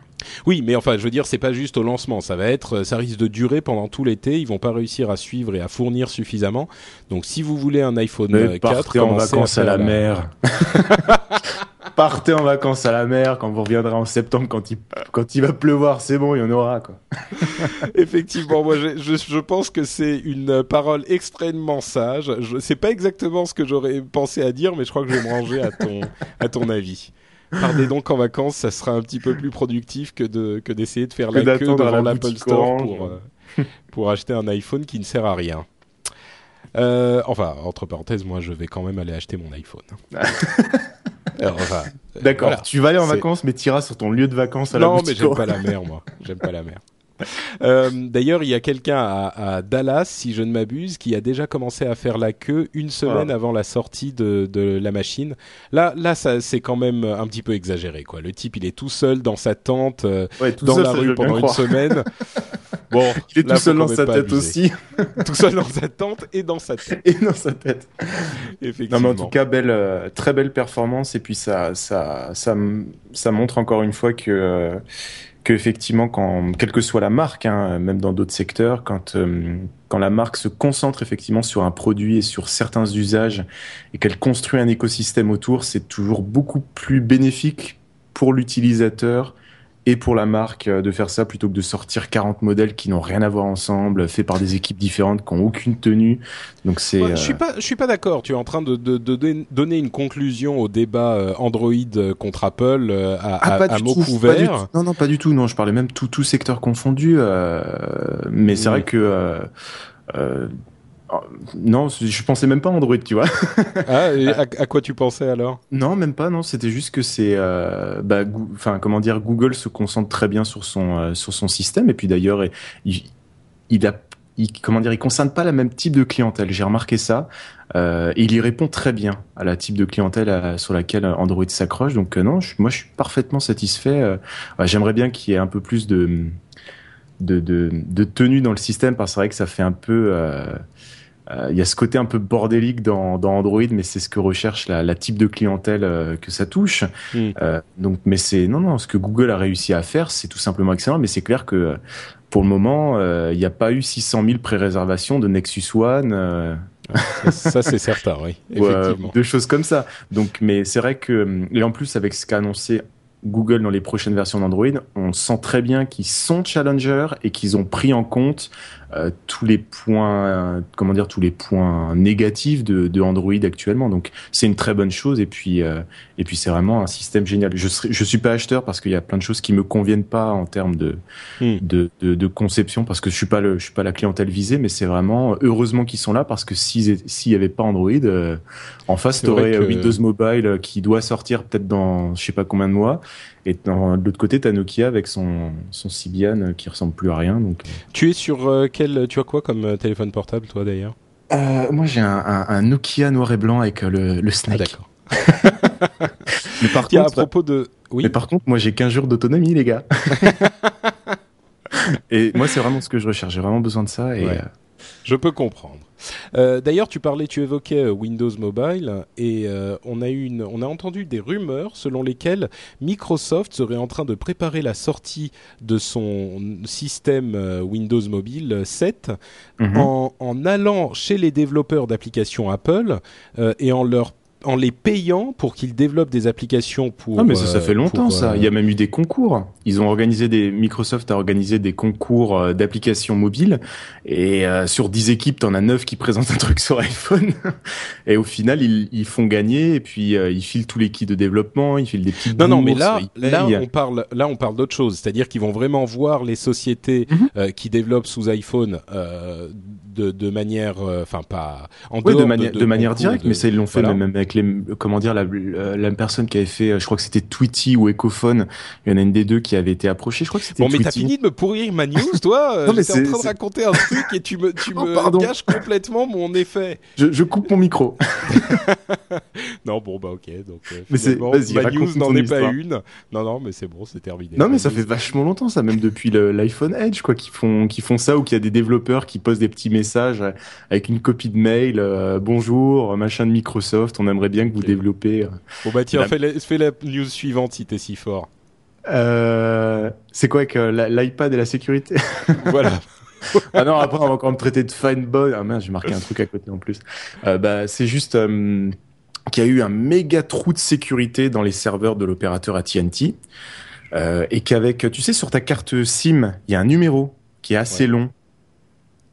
Oui, mais enfin, je veux dire, c'est pas juste au lancement. Ça va être, ça risque de durer pendant tout l'été. Ils vont pas réussir à suivre et à fournir suffisamment. Donc, si vous voulez un iPhone Mais euh, 4, partez en vacances à la mer. partez en vacances à la mer quand vous reviendrez en septembre, quand il, quand il va pleuvoir, c'est bon, il y en aura, quoi. Effectivement, moi, je, je, je pense que c'est une parole extrêmement sage. Je sais pas exactement ce que j'aurais pensé à dire, mais je crois que je vais me ranger à ton, à ton avis. Partez donc en vacances, ça sera un petit peu plus productif que de que d'essayer de faire Que la queue devant la l'Apple Store Orange. pour euh, pour acheter un iPhone qui ne sert à rien. Euh, enfin, entre parenthèses, moi, je vais quand même aller acheter mon iPhone. Enfin, D'accord. voilà. Tu vas aller en vacances, mais t'iras sur ton lieu de vacances à la Non, mais j'aime pas la mer, moi. J'aime pas la mer. Euh, D'ailleurs, il y a quelqu'un à, à Dallas, si je ne m'abuse, qui a déjà commencé à faire la queue une semaine Ah. avant la sortie de, de la machine. Là, là, c'est quand même un petit peu exagéré, quoi. Le type, il est tout seul dans sa tente, euh, Ouais, tout dans seul, la ça, rue pendant une croire. semaine. Bon, Il est là, tout seul dans sa tête abuser. aussi. tout seul dans sa tente et dans sa tête, Et dans sa tête. effectivement. Non, mais en tout cas, belle, euh, très belle performance. Et puis, ça, ça, ça montre encore une fois que, euh, que effectivement, quand, quelle que soit la marque, hein, même dans d'autres secteurs, quand, euh, quand la marque se concentre effectivement sur un produit et sur certains usages et qu'elle construit un écosystème autour, c'est toujours beaucoup plus bénéfique pour l'utilisateur et pour la marque euh, de faire ça plutôt que de sortir 40 modèles qui n'ont rien à voir ensemble, faits par des équipes différentes qui n'ont aucune tenue. Donc c'est Ouais, euh, Je suis pas, je suis pas d'accord. Tu es en train de, de, de don- donner une conclusion au débat euh, Android euh, contre Apple euh, à, Ah, à- à du mots tout. Non, non, pas du tout. Non, je parlais même tout, tout secteur confondu. euh, mais c'est vrai que euh, euh, oh, non, je pensais même pas Android, tu vois. Ah, et à, à quoi tu pensais alors? Non, même pas. Non, c'était juste que c'est, euh, bah, enfin, comment dire, Google se concentre très bien sur son euh, sur son système. Et puis d'ailleurs, il, il a il, comment dire, il concerne pas la même type de clientèle. J'ai remarqué ça. Euh, et il y répond très bien à la type de clientèle à- sur laquelle Android s'accroche. Donc non, je, moi je suis parfaitement satisfait. J'aimerais bien qu'il y ait un peu plus de de, de, de tenue dans le système parce que c'est vrai que ça fait un peu euh, euh, il y a ce côté un peu bordélique dans, dans Android, mais c'est ce que recherche la, la type de clientèle euh, que ça touche. Euh, donc, mais c'est non, non, ce que Google a réussi à faire, c'est tout simplement excellent. Mais c'est clair que pour le moment, il n'y a pas eu 600 000 pré-réservations de Nexus One. Ça, ça, c'est certain, oui, ou, effectivement. de choses comme ça. Donc, mais c'est vrai que et en plus avec ce qu'a annoncé Google dans les prochaines versions d'Android, on sent très bien qu'ils sont challenger et qu'ils ont pris en compte euh, tous les points, euh, comment dire, tous les points négatifs de, de Android actuellement. Donc, c'est une très bonne chose. Et puis, euh, et puis, c'est vraiment un système génial. Je serai, je suis pas acheteur parce qu'il y a plein de choses qui me conviennent pas en termes de, Hmm. de, de, de conception parce que je suis pas le, je suis pas la clientèle visée, mais c'est vraiment heureusement qu'ils sont là parce que s'ils s'il y avait pas Android, euh, en face t'aurais que- aurais Windows Mobile euh, qui doit sortir peut-être dans je sais pas combien de mois, et dans, de l'autre côté t'as Nokia avec son son Symbian euh, qui ressemble plus à rien. Donc Tu es sur euh, quel Tu as quoi comme euh, téléphone portable, toi, d'ailleurs? Euh, moi j'ai un, un, un Nokia noir et blanc avec euh, le, le Ah, snake. d'accord. mais par Tiens, à contre, propos de, oui, mais par contre moi j'ai 15 jours d'autonomie les gars. et moi c'est vraiment ce que je recherche. J'ai vraiment besoin de ça et Ouais. euh, Je peux comprendre. Euh, D'ailleurs, tu parlais, tu évoquais euh, Windows Mobile et euh, on a eu une, on a entendu des rumeurs selon lesquelles Microsoft serait en train de préparer la sortie de son système Windows Mobile 7 mhm. en, en allant chez les développeurs d'applications Apple euh, et en leur en les payant pour qu'ils développent des applications pour. Ah mais ça, ça euh, fait longtemps pour, ça. euh, Il y a même eu des concours. Ils ont organisé des Microsoft a organisé des concours euh, d'applications mobiles et euh, sur 10 équipes, t'en as 9 qui présentent un truc sur iPhone et au final ils, ils font gagner et puis euh, ils filent tous les kits de développement, ils filent des petites Non, non, mais là, là, on parle, là, on parle d'autre chose. C'est-à-dire qu'ils vont vraiment voir les sociétés Mhm. euh, qui développent sous iPhone euh, de, de manière, enfin pas en Ouais, dehors de, manière de, manière directe, mais ça ils l'ont fait voilà. même avec les comment dire la, la, la personne qui avait fait, euh, je crois que c'était Tweety ou Ecophone. Il y en a une des deux qui avait été approchée. Je crois que c'était Bon, mais t'as fini de me pourrir ma news, toi. Euh, Non, mais J'étais en train de raconter un truc et tu me, tu Oh, me pardon. gâches complètement mon effet. Je, je coupe mon micro. Non, bon, bah ok. Donc, euh, Mais c'est- ma news n'en est pas une. Non, non, mais c'est bon, c'est terminé. Non, mais Ma ça fait vachement longtemps, ça, même depuis l'iPhone Edge, quoi, qui font, qui font ça, ou qu'il y a des développeurs qui posent des petits messages euh, avec une copie de mail, euh, bonjour, machin de Microsoft, on aimerait bien que vous Ok. développez. euh. Bon, bah tiens, La- fais la, fais la news suivante si t'es si fort. Euh, c'est quoi avec euh, l'iPad et la sécurité voilà. Ah non, après on va encore me traiter de fine boy. Ah mince, j'ai marqué un truc à côté en plus. Euh, bah, c'est juste euh, qu'il y a eu un méga trou de sécurité dans les serveurs de l'opérateur AT&T euh, et qu'avec, tu sais, sur ta carte SIM, il y a un numéro qui est assez Ouais. long.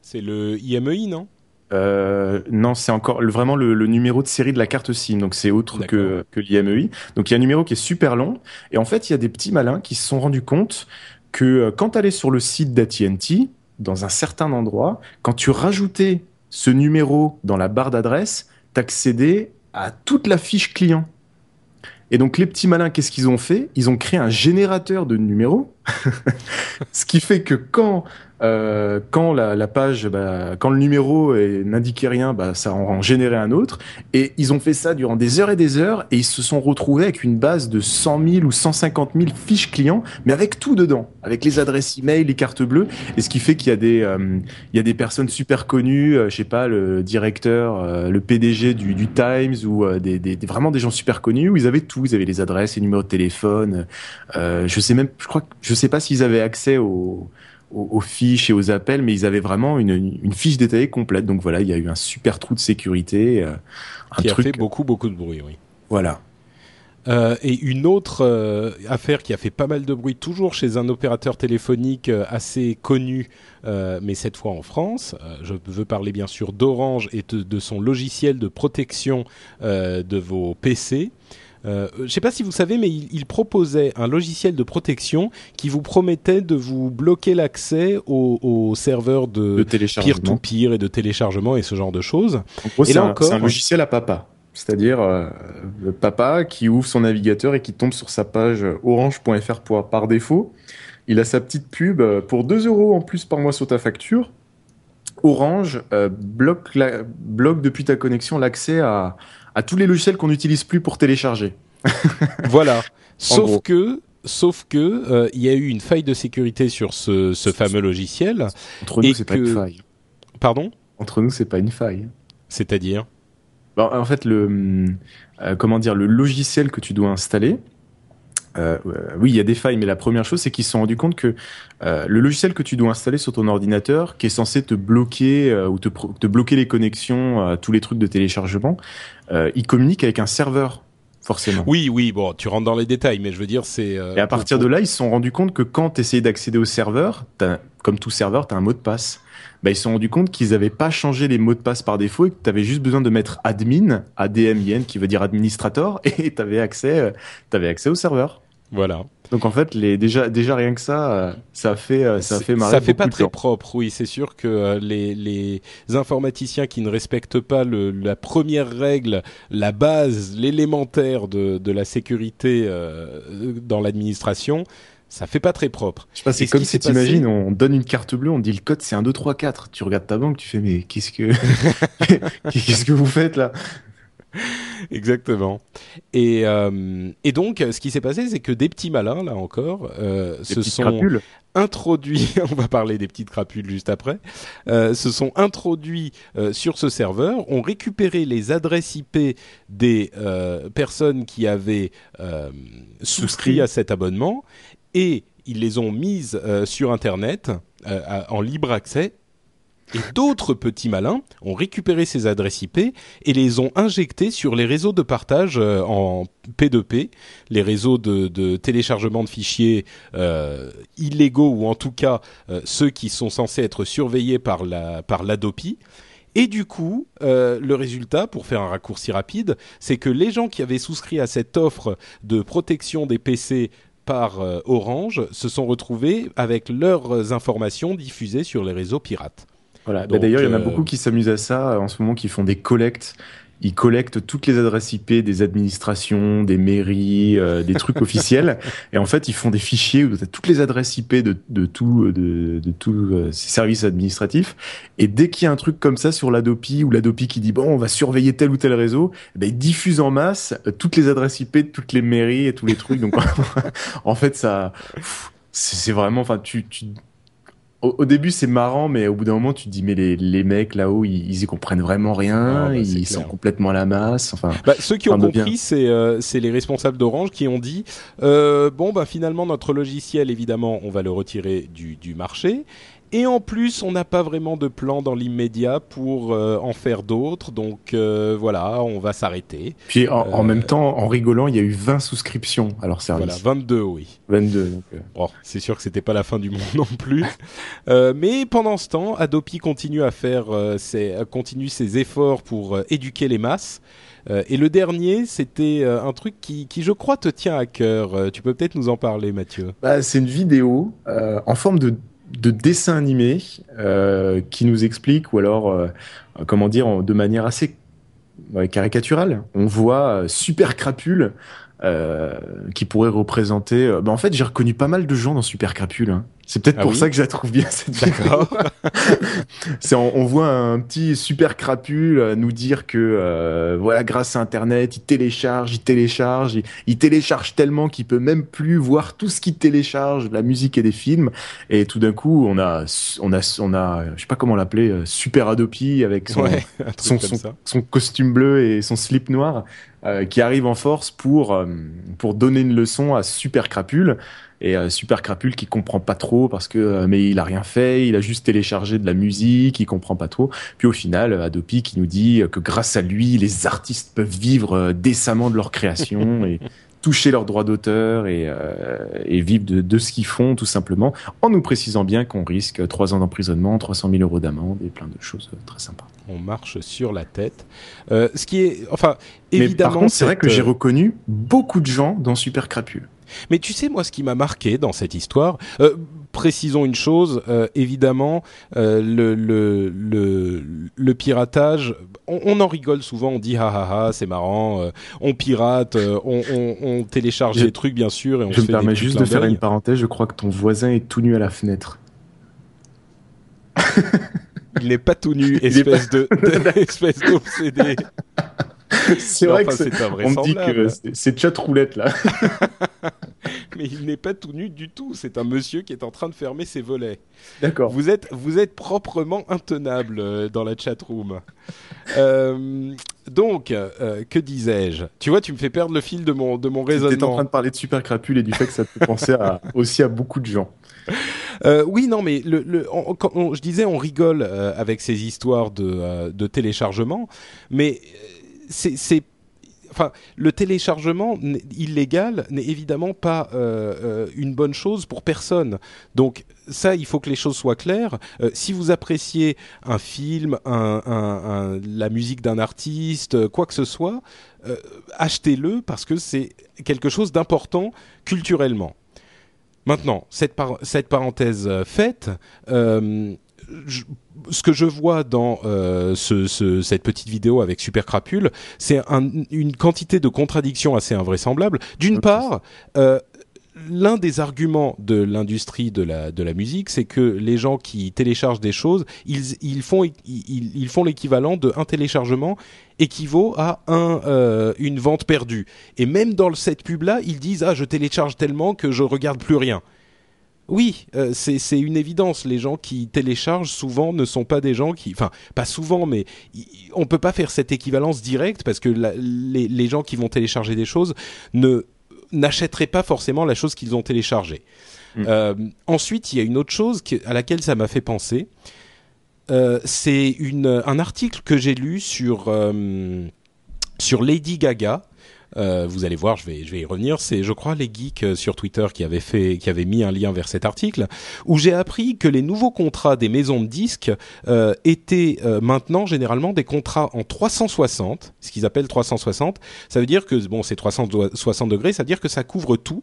C'est le IMEI, non? Euh, non, c'est encore le- vraiment le, le numéro de série de la carte SIM, donc c'est autre que, que l'IMEI. Donc il y a un numéro qui est super long, et en fait il y a des petits malins qui se sont rendus compte que euh, quand tu allais sur le site d'AT&T, dans un certain endroit, quand tu rajoutais ce numéro dans la barre d'adresse, t'accédais à toute la fiche client. Et donc les petits malins, qu'est-ce qu'ils ont fait? Ils ont créé un générateur de numéros Ce qui fait que quand euh, quand la, la page, bah, quand le numéro n'indiquait rien, bah, ça en, en générait un autre. Et ils ont fait ça durant des heures et des heures, et ils se sont retrouvés avec une base de 100 000 ou 150 000 fiches clients, mais avec tout dedans, avec les adresses email, les cartes bleues. Et ce qui fait qu'il y a des, euh, il y a des personnes super connues, euh, je sais pas, le directeur, euh, le PDG du, du Times ou euh, des, des, vraiment des gens super connus où ils avaient tout, ils avaient les adresses, les numéros de téléphone. Je sais même, je crois, je sais pas s'ils avaient accès aux, aux, aux fiches et aux appels, mais ils avaient vraiment une, une fiche détaillée complète. Donc voilà, il y a eu un super trou de sécurité, euh, un qui truc. a fait beaucoup beaucoup de bruit, oui. Voilà. Euh, et une autre euh, affaire qui a fait pas mal de bruit, toujours chez un opérateur téléphonique euh, assez connu, mais cette fois en France. Je veux parler bien sûr d'Orange et de, de son logiciel de protection de vos PC. Euh, je ne sais pas si vous savez, mais il, il proposait un logiciel de protection qui vous promettait de vous bloquer l'accès aux, aux serveurs De peer-to-peer et de téléchargement et ce genre de choses. En gros, Et c'est un, logiciel à papa. C'est-à-dire euh, le papa qui ouvre son navigateur et qui tombe sur sa page orange.fr par défaut. Il a sa petite pub euh, pour 2 euros en plus par mois sur ta facture. Orange euh, bloque, la- bloque depuis ta connexion l'accès à, à tous les logiciels qu'on n'utilise plus pour télécharger. Voilà. Sauf que, sauf que, euh, il y a eu une faille de sécurité sur ce, ce fameux logiciel. Entre nous, c'est pas une faille. Pardon? Entre nous, c'est pas une faille. C'est-à-dire? Bon, en fait, le euh, comment dire, le logiciel que tu dois installer. Euh, euh, oui, il y a des failles, mais la première chose, c'est qu'ils se sont rendus compte que euh, le logiciel que tu dois installer sur ton ordinateur, qui est censé te bloquer euh, ou te, te bloquer les connexions à tous les trucs de téléchargement, euh, il communique avec un serveur, forcément. Oui, oui. Bon, tu rentres dans les détails, mais je veux dire, c'est. euh, Et à partir de là, ils se sont rendus compte que quand tu essayais d'accéder au serveur, t'as- comme tout serveur, tu as un mot de passe. Bah, ils se sont rendus compte qu'ils n'avaient pas changé les mots de passe par défaut et que tu avais juste besoin de mettre admin, ADMIN, qui veut dire administrator, et tu avais accès, t'avais accès au serveur. Voilà. Donc en fait, les, déjà, déjà rien que ça, euh, ça fait, euh, ça fait marrer Ça fait pas très propre, oui. C'est sûr que euh, les, les informaticiens qui ne respectent pas le, la première règle, la base, l'élémentaire de, de la sécurité euh, dans l'administration, ça fait pas très propre. Je sais pas, c'est ce comme si t'imagines, on donne une carte bleue, on dit le code c'est 1, 2, 3, 4. Tu regardes ta banque, tu fais mais qu'est-ce que, qu'est-ce que vous faites là? Exactement. Et, euh, et donc, ce qui s'est passé, c'est que des petits malins, là encore, euh, se sont crapules. introduits, on va parler des petites crapules juste après, euh, se sont introduits sur ce serveur, ont récupéré les adresses IP des personnes qui avaient souscrit à cet abonnement et ils les ont mises sur Internet en libre accès. Et d'autres petits malins ont récupéré ces adresses IP et les ont injectées sur les réseaux de partage euh, en P2P, les réseaux de, téléchargement de fichiers euh, illégaux ou en tout cas euh, ceux qui sont censés être surveillés par la par l'Adopi. Et du coup, le résultat, pour faire un raccourci rapide, c'est que les gens qui avaient souscrit à cette offre de protection des PC par Orange se sont retrouvés avec leurs informations diffusées sur les réseaux pirates. Voilà. Bah, D'ailleurs, il y en a euh, beaucoup qui s'amusent à ça euh, en ce moment, qui font des collectes. Ils collectent toutes les adresses IP des administrations, des mairies, euh, des trucs officiels. Et en fait, ils font des fichiers où tu as toutes les adresses IP de, de tout, de, de tous euh, ces services administratifs. Et dès qu'il y a un truc comme ça sur l'Adopi ou l'Adopi qui dit bon, on va surveiller tel ou tel réseau, eh ben, ils diffusent en masse euh, toutes les adresses IP de toutes les mairies et tous les trucs. Donc, en fait, ça, c'est vraiment, enfin, tu, tu, au, au début, c'est marrant, mais au bout d'un moment, tu te dis, mais les, les mecs là-haut, ils, ils y comprennent vraiment rien, Ah, bah, ils clair. sont complètement à la masse. Enfin, Bah, ceux qui ont compris, c'est euh, c'est les responsables d'Orange qui ont dit euh, bon bah finalement notre logiciel évidemment on va le retirer du, du marché et en plus on n'a pas vraiment de plan dans l'immédiat pour euh, en faire d'autres donc euh, voilà on va s'arrêter puis en, en Euh, même temps, en rigolant, il y a eu 20 souscriptions à leur service. voilà 22 oui 22. Donc, euh, Bon, c'est sûr que c'était pas la fin du monde non plus. Euh, mais pendant ce temps, Adopi continue à faire euh, ses, continue ses efforts pour euh, éduquer les masses. Euh, et le dernier, c'était euh, un truc qui, qui, je crois, te tient à cœur. Euh, tu peux peut-être nous en parler, Mathieu? bah, c'est une vidéo euh, en forme de, de dessin animé euh, qui nous explique, ou alors, euh, comment dire, de manière assez caricaturale. On voit euh, Super Crapule qui pourrait représenter. bah, en fait, j'ai reconnu pas mal de gens dans Super Crapule. hein. C'est peut-être Ah pour oui ça que je la trouve bien cette vidéo. C'est on, on voit un petit super crapule euh, nous dire que euh, voilà grâce à Internet il télécharge, il télécharge, il, il télécharge tellement qu'il peut même plus voir tout ce qu'il télécharge, de la musique et des films. Et tout d'un coup on a on a on a je sais pas comment l'appeler euh, Super Adopi avec son Ouais, son costume bleu et son slip noir euh, qui arrive en force pour euh, pour donner une leçon à Super Crapule et euh, Super Crapule qui comprend pas trop parce que euh, mais il a rien fait, il a juste téléchargé de la musique, il comprend pas trop. Puis au final, euh, Adopi qui nous dit que grâce à lui, les artistes peuvent vivre décemment de leur création et toucher leurs droits d'auteur et, euh, et vivre de, de ce qu'ils font tout simplement, en nous précisant bien qu'on risque trois ans d'emprisonnement, 300 000 euros d'amende et plein de choses très sympas. On marche sur la tête. Euh, ce qui est, enfin, Mais évidemment. par contre, c'est vrai que j'ai reconnu beaucoup de gens dans Super Crapule. Mais tu sais, moi, ce qui m'a marqué dans cette histoire, euh, précisons une chose, euh, évidemment, euh, le, le, le, le piratage, on, on en rigole souvent, on dit ha ha ha, c'est marrant, on pirate, on, on, on télécharge Je- des trucs, bien sûr, et on Je se me fait des permets juste de faire une parenthèse, je crois que ton voisin est tout nu à la fenêtre. Il n'est pas tout nu, espèce de, de- espèce d'obsédé. C'est vrai enfin, que On me dit que c'est- chat roulette là. Mais il n'est pas tout nu du tout. C'est un monsieur qui est en train de fermer ses volets. D'accord. Vous êtes, vous êtes proprement intenable euh, dans la chatroom. Euh, donc, euh, que disais-je? Tu vois, tu me fais perdre le fil de mon, de mon T'étais en raisonnement. train de parler de Super Crapule et du fait que ça te fait penser à, aussi à beaucoup de gens. Euh, oui, non, mais le, le, on- quand on- je disais, on rigole euh, avec ces histoires de, de téléchargement, mais c'est, le téléchargement illégal n'est évidemment pas euh, euh, une bonne chose pour personne. Donc ça, il faut que les choses soient claires. Euh, si vous appréciez un film, la musique d'un artiste, quoi que ce soit, achetez-le parce que c'est quelque chose d'important culturellement. Maintenant, cette, par- cette parenthèse faite, je- ce que je vois dans euh, ce- ce- cette petite vidéo avec Super Crapule, c'est un- une quantité de contradictions assez invraisemblables. D'une part, euh, l'un des arguments de l'industrie de la, de la musique, c'est que les gens qui téléchargent des choses, ils, ils font, ils, ils font l'équivalent de un téléchargement équivaut à un, euh, une vente perdue. Et même dans cette pub-là, ils disent ah je télécharge tellement que je regarde plus rien. Oui, euh, c'est une évidence. Les gens qui téléchargent souvent ne sont pas des gens qui, enfin, pas souvent, mais on peut pas faire cette équivalence directe parce que la- les, les gens qui vont télécharger des choses ne n'achèteraient pas forcément la chose qu'ils ont téléchargée. Mm. Euh, ensuite, il y a une autre chose à laquelle ça m'a fait penser. Euh, c'est un article que j'ai lu sur sur Lady Gaga. Euh, vous allez voir, je vais, je vais y revenir. C'est, je crois, les geeks euh, sur Twitter qui avaient fait, qui avaient mis un lien vers cet article, où j'ai appris que les nouveaux contrats des maisons de disques euh, étaient euh, maintenant généralement des contrats en 360, ce qu'ils appellent 360. Ça veut dire que bon, c'est 360 degrés, ça veut dire que ça couvre tout.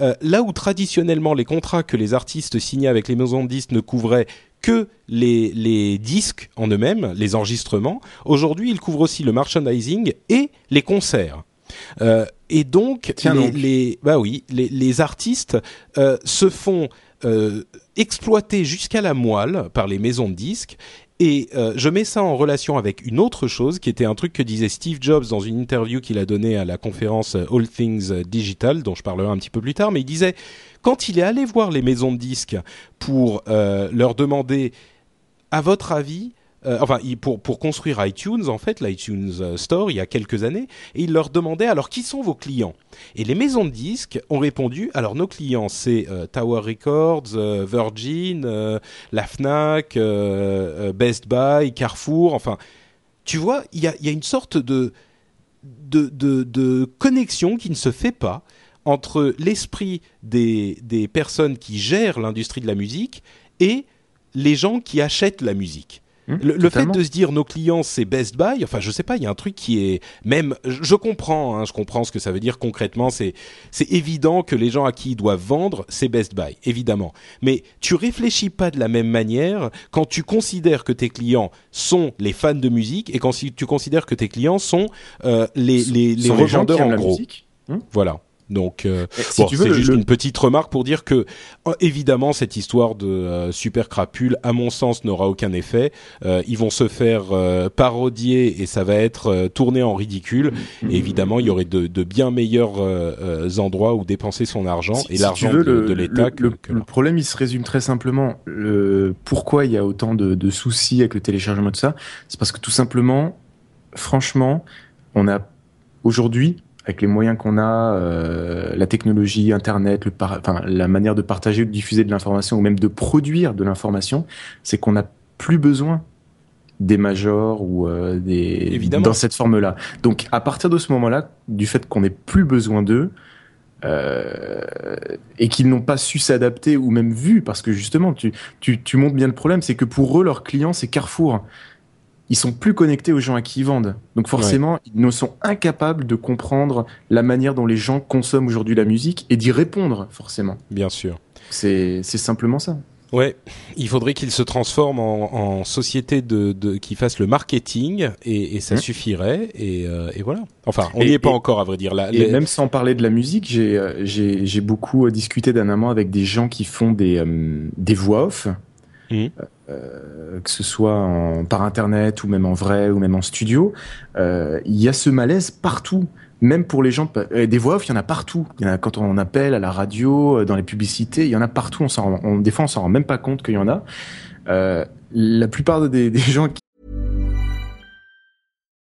Euh, là où traditionnellement les contrats que les artistes signaient avec les maisons de disques ne couvraient que les, les disques en eux-mêmes, les enregistrements, aujourd'hui ils couvrent aussi le merchandising et les concerts. Euh, et donc, les, donc. les- bah oui, les, les artistes euh, se font euh, exploiter jusqu'à la moelle par les maisons de disques. Et je mets ça en relation avec une autre chose qui était un truc que disait Steve Jobs dans une interview qu'il a donnée à la conférence All Things Digital, dont je parlerai un petit peu plus tard. Mais il disait quand il est allé voir les maisons de disques pour leur demander, à votre avis, euh, enfin, pour, pour construire iTunes, en fait, l'iTunes euh, Store, il y a quelques années, et il leur demandait alors qui sont vos clients? Et les maisons de disques ont répondu alors nos clients, c'est euh, Tower Records, Virgin, la Fnac, Best Buy, Carrefour, enfin, tu vois, il y a, il y a une sorte de, de, de, de connexion qui ne se fait pas entre l'esprit des, des personnes qui gèrent l'industrie de la musique et les gens qui achètent la musique. Mmh, Le, le fait de se dire nos clients c'est Best Buy, enfin je sais pas, il y a un truc qui est même, je, je comprends, hein, je comprends ce que ça veut dire concrètement. C'est c'est évident que les gens à qui ils doivent vendre c'est Best Buy, évidemment. Mais tu réfléchis pas de la même manière quand tu considères que tes clients sont les fans de musique et quand si tu considères que tes clients sont euh, les les, les Sont gens qui revendeurs en gros. musique. Voilà. Donc, euh, si bon, c'est juste le- une petite remarque pour dire que, euh, évidemment, cette histoire de euh, super crapule, à mon sens, n'aura aucun effet. Euh, ils vont se faire euh, parodier et ça va être euh, tourné en ridicule. Mm. Et évidemment, il y aurait de, de bien meilleurs endroits où dépenser son argent Si- et si l'argent de, de l'État le, que, le- problème, il se résume très simplement. Le, pourquoi il y a autant de, de soucis avec le téléchargement de ça? C'est parce que tout simplement, franchement, on a aujourd'hui, avec les moyens qu'on a, euh, la technologie, Internet, le par- enfin, la manière de partager ou de diffuser de l'information ou même de produire de l'information, c'est qu'on n'a plus besoin des majors ou euh, des Évidemment. dans cette forme-là. Donc à partir de ce moment-là, du fait qu'on n'ait plus besoin d'eux, euh, et qu'ils n'ont pas su s'adapter ou même vu, parce que justement, tu, tu, tu montres bien le problème, c'est que pour eux, leurs clients, c'est Carrefour. Ils sont plus connectés aux gens à qui ils vendent. Donc forcément, ils ne sont incapables de comprendre la manière dont les gens consomment aujourd'hui la musique et d'y répondre, forcément. Bien sûr. C'est simplement ça. Ouais, il faudrait qu'ils se transforment en, en société de, de qui fasse le marketing et, et ça Mmh. suffirait et, euh, et voilà. Enfin, on n'y est pas et- encore à vrai dire. Et les- même sans parler de la musique, j'ai euh, j'ai beaucoup discuté dernièrement avec des gens qui font des euh, des voix off, Mhm. Euh, que ce soit par internet ou même en vrai ou même en studio. Euh, Il y a ce malaise partout. Même pour les gens, euh, des voix off, il y en a partout. Quand on appelle à la radio, dans les publicités, il y en a partout. On on, des fois, on s'en rend même pas compte qu'il y en a. La plupart des, des gens qui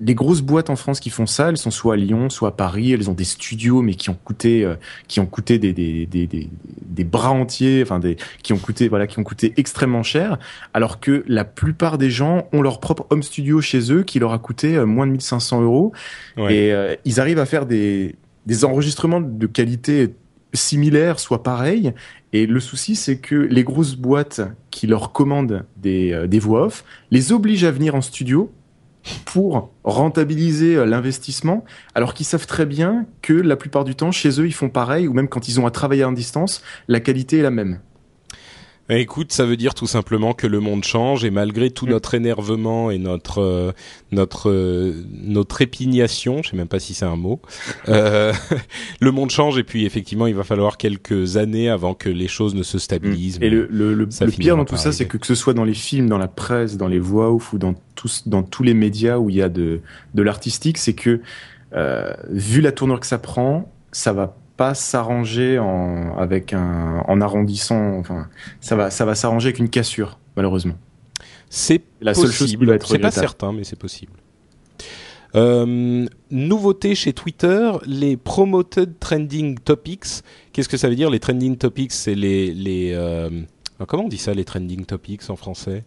les grosses boîtes en France qui font ça, elles sont soit à Lyon, soit à Paris, elles ont des studios mais qui ont coûté euh, qui ont coûté des des, des, des des bras entiers, enfin des qui ont coûté voilà qui ont coûté extrêmement cher, alors que la plupart des gens ont leur propre home studio chez eux qui leur a coûté euh, moins de 1500 euros Ouais. et euh, ils arrivent à faire des des enregistrements de qualité similaire, soit pareil. Et le souci, c'est que les grosses boîtes qui leur commandent des, euh, des voix off les obligent à venir en studio pour rentabiliser euh, l'investissement, alors qu'ils savent très bien que la plupart du temps, chez eux, ils font pareil, ou même quand ils ont à travailler à distance, la qualité est la même. Eh, Écoute, ça veut dire tout simplement que le monde change et malgré tout Mm. notre énervement et notre euh, notre euh, notre répignation, je sais même pas si c'est un mot, euh, le monde change et puis effectivement il va falloir quelques années avant que les choses ne se stabilisent. Et le, le, le, le pire dans tout ça, c'est que que ce soit dans les films, dans la presse, dans les voix off ou dans tous, dans tous les médias où il y a de, de l'artistique, c'est que euh, vu la tournure que ça prend, ça va pas s'arranger en avec un en arrondissant. Enfin, ça va ça va s'arranger avec une cassure, malheureusement. C'est La seule chose qui possible. va être C'est pas certain, mais c'est possible. Euh, nouveauté chez Twitter, les promoted trending topics. Qu'est-ce que ça veut dire les trending topics? C'est les les euh, comment on dit ça les trending topics en français?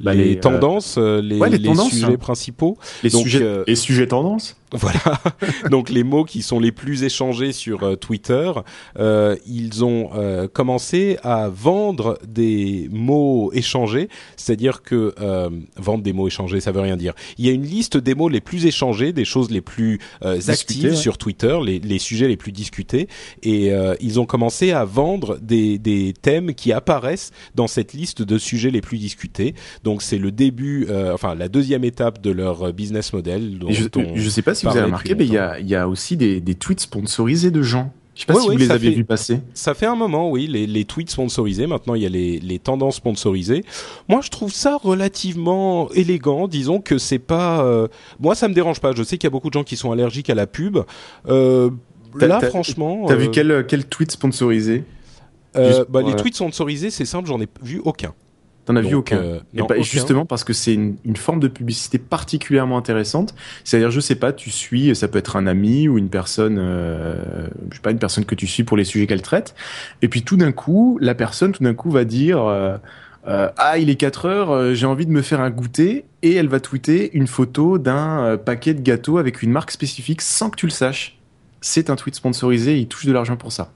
Bah, les, les, euh, tendances, euh, les, ouais, les les tendances, sujets hein. principaux. Les Donc, sujets euh, les sujets tendances? Voilà. Donc les mots qui sont les plus échangés sur euh, Twitter, euh, ils ont euh, commencé à vendre des mots échangés, c'est-à-dire que euh, vendre des mots échangés, ça veut rien dire. Il y a une liste des mots les plus échangés, des choses les plus euh, actives ouais. sur Twitter, les, les sujets les plus discutés, et euh, ils ont commencé à vendre des, des thèmes qui apparaissent dans cette liste de sujets les plus discutés. Donc c'est le début, euh, enfin la deuxième étape de leur business model. dont je, on- je sais pas si vous avez remarqué, mais il y a, il y a aussi des, des tweets sponsorisés de gens. Je sais pas Ouais, si ouais, vous les avez fait- vus passer. Ça fait un moment, oui, les, les tweets sponsorisés. Maintenant, il y a les, les tendances sponsorisées. Moi, je trouve ça relativement élégant. Disons que c'est pas. euh, Moi, ça me dérange pas. Je sais qu'il y a beaucoup de gens qui sont allergiques à la pub. Euh, là, franchement. T'as euh, vu quel, quel tweet sponsorisé? Euh, bah, Les tweets sponsorisés, c'est simple, j'en ai vu aucun. T'en as vu aucun euh, aucun. Justement parce que c'est une, une forme de publicité particulièrement intéressante. C'est-à-dire, je sais pas, tu suis, ça peut être un ami ou une personne, euh, je sais pas, une personne que tu suis pour les sujets qu'elle traite. Et puis tout d'un coup, la personne, tout d'un coup, va dire, euh, euh, ah, il est 4 heures, euh, j'ai envie de me faire un goûter, et elle va tweeter une photo d'un euh, paquet de gâteaux avec une marque spécifique sans que tu le saches. C'est un tweet sponsorisé, il touche de l'argent pour ça.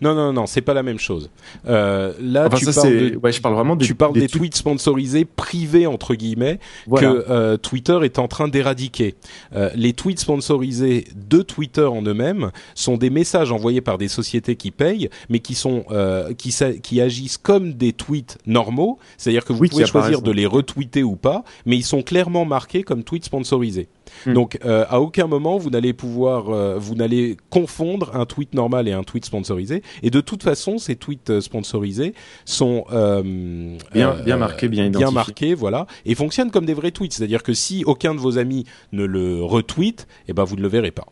Non, non, non, c'est pas la même chose. Euh, là, Enfin, tu ça, parles c'est, de. ouais, je parle vraiment des, tu parles des, tweets- tweets sponsorisés privés entre guillemets Voilà. que euh, Twitter est en train d'éradiquer. Euh, les tweets sponsorisés de Twitter en eux-mêmes sont des messages envoyés par des sociétés qui payent, mais qui sont euh, qui, qui agissent comme des tweets normaux, c'est-à-dire que vous Oui, pouvez choisir de les retweeter ou pas, mais ils sont clairement marqués comme tweets sponsorisés. Hmm. Donc euh, à aucun moment vous n'allez pouvoir euh, vous n'allez confondre un tweet normal et un tweet sponsorisé. Et de toute façon, ces tweets euh, sponsorisés sont euh, Bien- bien marqués, bien marqués, voilà, et fonctionnent comme des vrais tweets. C'est-à-dire que si aucun de vos amis ne le retweet, eh ben vous ne le verrez pas.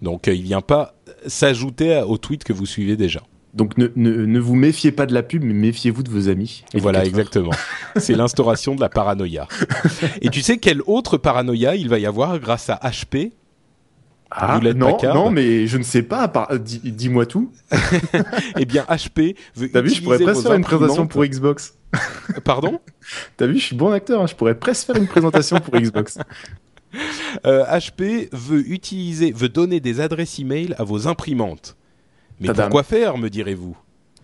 Donc il vient pas s'ajouter au tweet que vous suivez déjà. Donc ne, ne, ne vous méfiez pas de la pub, mais méfiez-vous de vos amis. Et voilà, exactement. C'est l'instauration de la paranoïa. Et tu sais quelle autre paranoïa il va y avoir grâce à HP Ah, non, Packard. non, mais je ne sais pas. Dis-moi tout. Eh bien, HP veut T'as vu, je pourrais presque faire une présentation pour Xbox. Pardon? T'as vu, je suis bon acteur. hein, Je pourrais presque faire une présentation pour Xbox. Euh, HP veut utiliser, veut donner des adresses email à vos imprimantes. Mais Tadam. pourquoi faire, me direz-vous?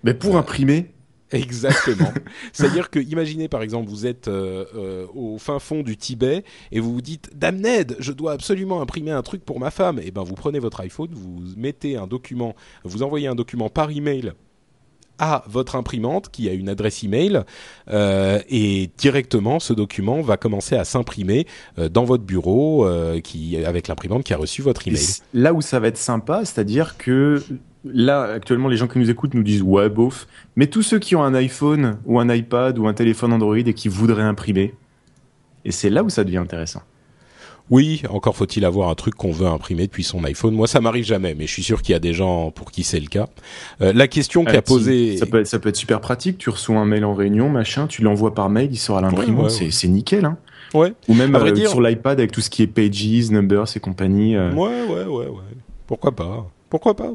Mais pour imprimer, Exactement. C'est-à-dire que, imaginez par exemple, vous êtes euh, euh, au fin fond du Tibet et vous vous dites, Dame Ned, je dois absolument imprimer un truc pour ma femme. Et ben, vous prenez votre iPhone, vous mettez un document, vous envoyez un document par email à votre imprimante qui a une adresse email euh, et directement ce document va commencer à s'imprimer euh, dans votre bureau euh, qui avec l'imprimante qui a reçu votre email. là où ça va être sympa, c'est-à-dire que là, actuellement, les gens qui nous écoutent nous disent ouais, bof. Mais tous ceux qui ont un iPhone ou un iPad ou un téléphone Android et qui voudraient imprimer, et c'est là où ça devient intéressant. Oui, encore faut-il avoir un truc qu'on veut imprimer depuis son iPhone. Moi, ça m'arrive jamais, mais je suis sûr qu'il y a des gens pour qui c'est le cas. Euh, la question qu'a tu- posée, Ça peut, être, ça peut être super pratique. Tu reçois un mail en réunion, machin, tu l'envoies par mail, il sort à l'imprimante. Ouais, ouais, c'est, ouais. c'est nickel. Hein. ouais, Ou même euh, dire- sur l'iPad avec tout ce qui est Pages, Numbers et compagnie. euh. ouais, ouais, ouais, ouais. Pourquoi pas Pourquoi pas.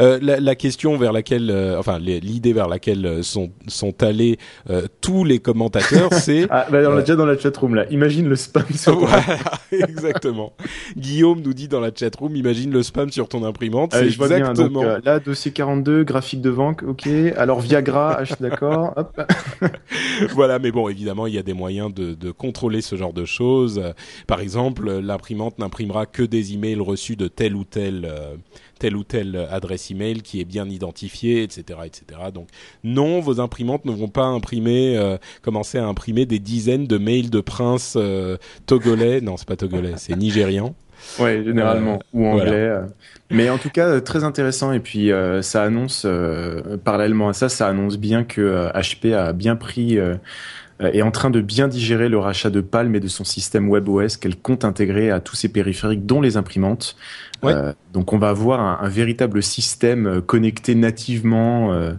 Euh, la, la question vers laquelle, euh, enfin, l'idée vers laquelle euh, sont sont allés euh, tous les commentateurs, c'est Ah, bah, on l'a déjà dans la chatroom là. Imagine le spam sur ton Voilà, exactement. Guillaume nous dit dans la chatroom, imagine le spam sur ton imprimante. Allez, C'est vois bien. Donc, exactement. là, dossier 42, graphique de vente, ok. Alors Viagra, H, d'accord. Hop. voilà, mais bon, évidemment, il y a des moyens de, de contrôler ce genre de choses. Par exemple, l'imprimante n'imprimera que des emails reçus de telle ou euh, telle ou telle adresse email qui est bien identifiée, etc., etc. Donc, non, vos imprimantes ne vont pas imprimer, euh, commencer à imprimer des dizaines de mails de princes euh, togolais. Non, c'est pas togolais, c'est nigérian. Ouais, généralement. Euh, ou anglais. voilà. Mais en tout cas, très intéressant. Et puis, euh, ça annonce, euh, parallèlement à ça, ça annonce bien que HP a bien pris, est en train de bien digérer le rachat de Palm et de son système WebOS qu'elle compte intégrer à tous ses périphériques, dont les imprimantes. Ouais. Euh, donc, on va avoir un, un véritable système euh, connecté nativement. euh,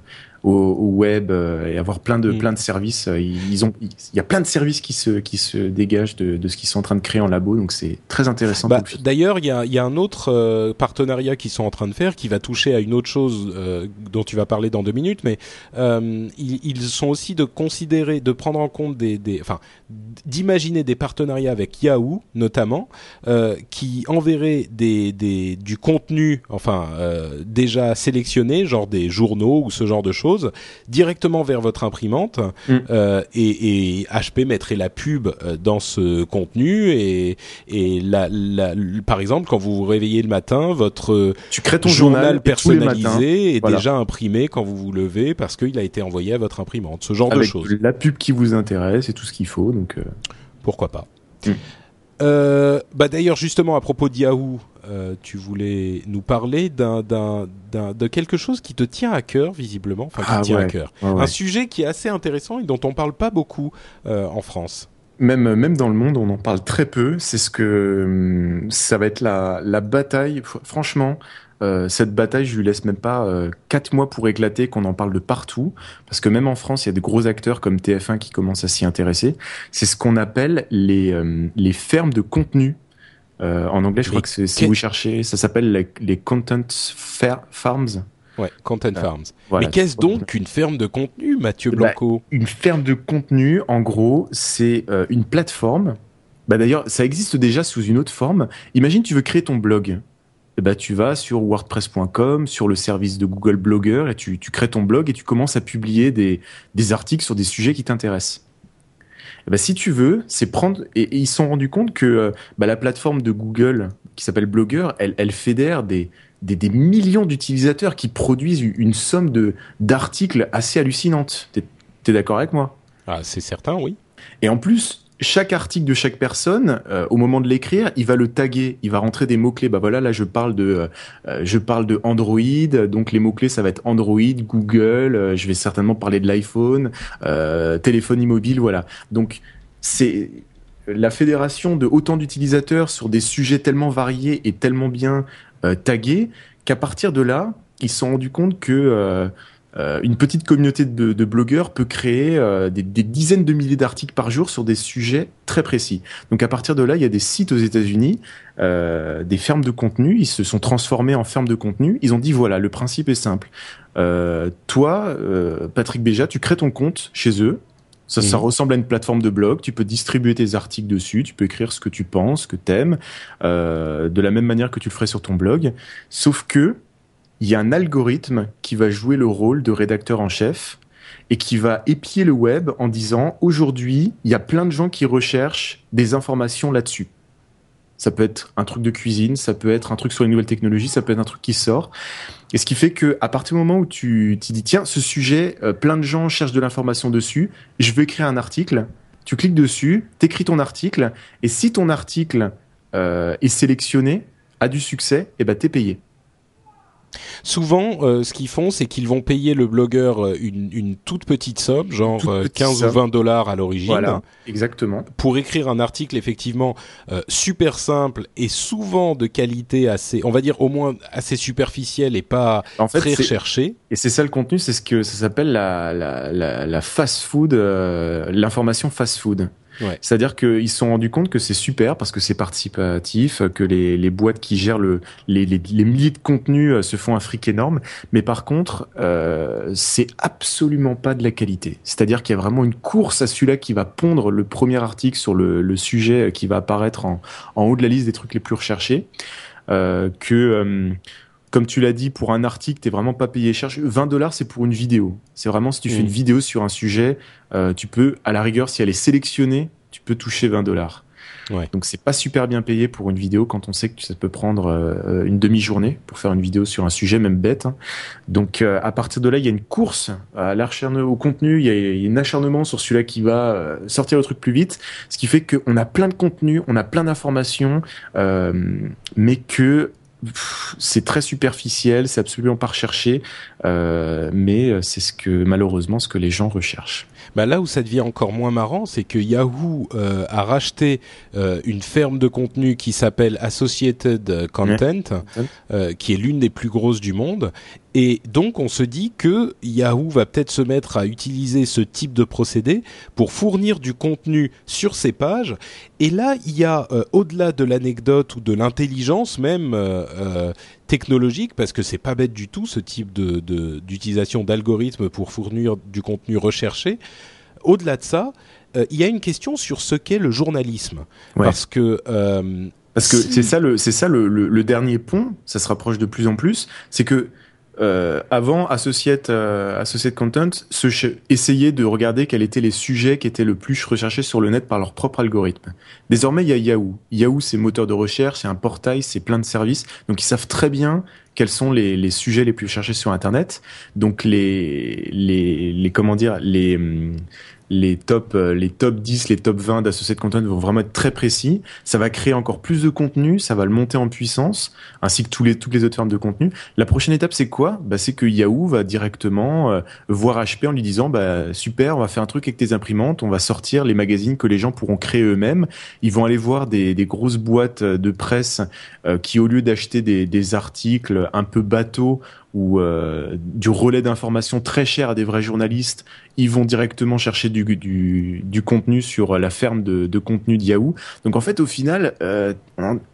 au, au web euh, et avoir plein de Mm. plein de services Euh, ils, ont il y a plein de services qui se qui se dégagent de, de ce qu'ils sont en train de créer en labo donc c'est très intéressant Bah. D'ailleurs, il y a, il y a un autre euh, partenariat qu'ils sont en train de faire qui va toucher à une autre chose euh, dont tu vas parler dans deux minutes, mais euh, ils, ils sont aussi de considérer, de prendre en compte des, des enfin, d'imaginer des partenariats avec Yahoo notamment, qui enverraient des, des, du contenu, enfin déjà sélectionné, genre des journaux ou ce genre de choses, directement vers votre imprimante, Mm. euh, et, et HP mettrait la pub euh, dans ce contenu et et la, la, l- par exemple, quand vous vous réveillez le matin, votre tu crées ton journal, personnalisé est voilà. déjà imprimé quand vous vous levez parce qu'il a été envoyé à votre imprimante. Ce genre de choses. la pub qui vous intéresse et tout ce qu'il faut. Donc, euh, Pourquoi pas Mm. Euh, bah d'ailleurs, justement, à propos de Yahoo, euh, tu voulais nous parler d'un, d'un, d'un, de quelque chose qui te tient à cœur, visiblement, enfin qui Ah te tient à cœur. ouais. Un sujet qui est assez intéressant et dont on parle pas beaucoup euh, en France. Même, même dans le monde, on en parle très peu. C'est ce que hum, ça va être la, la bataille. Fr- Franchement, euh, cette bataille, je lui laisse même pas euh, quatre mois pour éclater, qu'on en parle de partout. Parce que même en France, il y a de gros acteurs comme TF1 qui commencent à s'y intéresser. C'est ce qu'on appelle les, euh, les fermes de contenu. Euh, en anglais, je Les crois que c'est, si vous cherchez, ça s'appelle les, les content Fa- farms. Ouais, Content Farms. Voilà. Mais qu'est-ce donc qu'une ferme de contenu, Mathieu Bah, Blanco? Une ferme de contenu, en gros, c'est euh, une plateforme. Bah d'ailleurs, ça existe déjà sous une autre forme. Imagine, tu veux créer ton blog. Eh bah, tu vas sur wordpress.com, sur le service de Google Blogger, et tu, tu crées ton blog et tu commences à publier des, des articles sur des sujets qui t'intéressent. Eh bah, si tu veux, c'est prendre. Et, et ils se sont rendus compte que euh, bah, la plateforme de Google, qui s'appelle Blogger, elle, elle fédère des, des, des millions d'utilisateurs qui produisent une, une somme de d'articles assez hallucinante. T'es es, d'accord avec moi? Ah, c'est certain, oui. Et en plus, chaque article de chaque personne, euh, au moment de l'écrire, il va le taguer, il va rentrer des mots clés. Bah voilà, là je parle de, euh, je parle de Android, donc les mots clés ça va être Android, Google. euh, je vais certainement parler de l'iPhone, euh, téléphone immobile, voilà. Donc c'est la fédération de autant d'utilisateurs sur des sujets tellement variés et tellement bien euh, tagués qu'à partir de là, ils se sont rendus compte que euh, une petite communauté de, de blogueurs peut créer euh, des, des dizaines de milliers d'articles par jour sur des sujets très précis. Donc à partir de là, il y a des sites aux États-Unis, euh, des fermes de contenu. Ils se sont transformés en fermes de contenu. Ils ont dit voilà, le principe est simple. Euh, toi, euh, Patrick Béja, tu crées ton compte chez eux. Ça, ça ressemble à une plateforme de blog. Tu peux distribuer tes articles dessus. Tu peux écrire ce que tu penses, ce que t'aimes, euh, de la même manière que tu le ferais sur ton blog. Sauf que il y a un algorithme qui va jouer le rôle de rédacteur en chef et qui va épier le web en disant aujourd'hui, il y a plein de gens qui recherchent des informations là-dessus. Ça peut être un truc de cuisine, ça peut être un truc sur les nouvelles technologies, ça peut être un truc qui sort. Et ce qui fait que à partir du moment où tu t'y dis tiens, ce sujet, euh, plein de gens cherchent de l'information dessus, je veux écrire un article. Tu cliques dessus, t'écris ton article, et si ton article euh, est sélectionné, a du succès, et ben t'es payé. Souvent, euh, ce qu'ils font, c'est qu'ils vont payer le blogueur euh, une, une toute petite somme, genre Toute euh, petite 15 ou somme. 20 dollars à l'origine, Voilà, exactement. pour écrire un article effectivement euh, super simple et souvent de qualité assez, on va dire au moins assez superficielle et pas En fait, très recherchée. Et c'est ça le contenu, c'est ce que ça s'appelle la, la, la, la fast food, euh, l'information fast food. C'est-à-dire qu'ils se sont rendus compte que c'est super parce que c'est participatif, que les, les boîtes qui gèrent le, les, les, les milliers de contenus euh, se font un fric énorme. Mais par contre, euh, c'est absolument pas de la qualité. C'est-à-dire qu'il y a vraiment une course à celui-là qui va pondre le premier article sur le, le sujet qui va apparaître en, en haut de la liste des trucs les plus recherchés. Euh, que euh, comme tu l'as dit, pour un article, t'es vraiment pas payé cher. 20 dollars, c'est pour une vidéo. C'est vraiment si tu fais Mm. une vidéo sur un sujet, euh, tu peux, à la rigueur, si elle est sélectionnée, tu peux toucher 20 dollars. Ouais. Donc c'est pas super bien payé pour une vidéo quand on sait que ça peut prendre euh, une demi-journée pour faire une vidéo sur un sujet même bête. hein. Donc euh, à partir de là, il y a une course à au contenu, il y a, il y a un acharnement sur celui-là qui va sortir le truc plus vite, ce qui fait qu'on a plein de contenu, on a plein d'informations, euh, mais que c'est très superficiel, c'est absolument pas recherché, euh, mais euh, c'est ce que malheureusement ce que les gens recherchent. Bah là où ça devient encore moins marrant, c'est que Yahoo euh, a racheté euh, une ferme de contenu qui s'appelle Associated Content, qui est l'une des plus grosses du monde. Et donc on se dit que Yahoo va peut-être se mettre à utiliser ce type de procédé pour fournir du contenu sur ses pages. Et là, il y a euh, au-delà de l'anecdote ou de l'intelligence même euh, euh, technologique, parce que c'est pas bête du tout ce type de de- d'utilisation d'algorithmes pour fournir du contenu recherché. Au-delà de ça, euh, il y a une question sur ce qu'est le journalisme, Ouais. parce que Parce que si- c'est ça le c'est ça le, le, le dernier pont, ça se rapproche de plus en plus, c'est que euh, avant Associate euh, Associate Content se essayait de regarder quels étaient les sujets qui étaient le plus recherchés sur le net par leur propre algorithme. Désormais, il y a Yahoo. Yahoo, c'est moteur de recherche, c'est un portail, c'est plein de services. Donc ils savent très bien quels sont les, les sujets les plus cherchés sur Internet. Donc les les les comment dire les hum, les top, euh, les top 10, les top 20 d'associés de content vont vraiment être très précis. Ça va créer encore plus de contenu, ça va le monter en puissance, ainsi que tous les, toutes les autres formes de contenu. La prochaine étape, c'est quoi? Bah, C'est que Yahoo va directement euh, voir HP en lui disant bah, super, on va faire un truc avec tes imprimantes, on va sortir les magazines que les gens pourront créer eux-mêmes. Ils vont aller voir des, des grosses boîtes de presse euh, qui, au lieu d'acheter des, des articles un peu bateaux ou euh, du relais d'information très cher à des vrais journalistes, ils vont directement chercher du, contenu sur la ferme de, contenu de Yahoo. Donc en fait, au final, euh,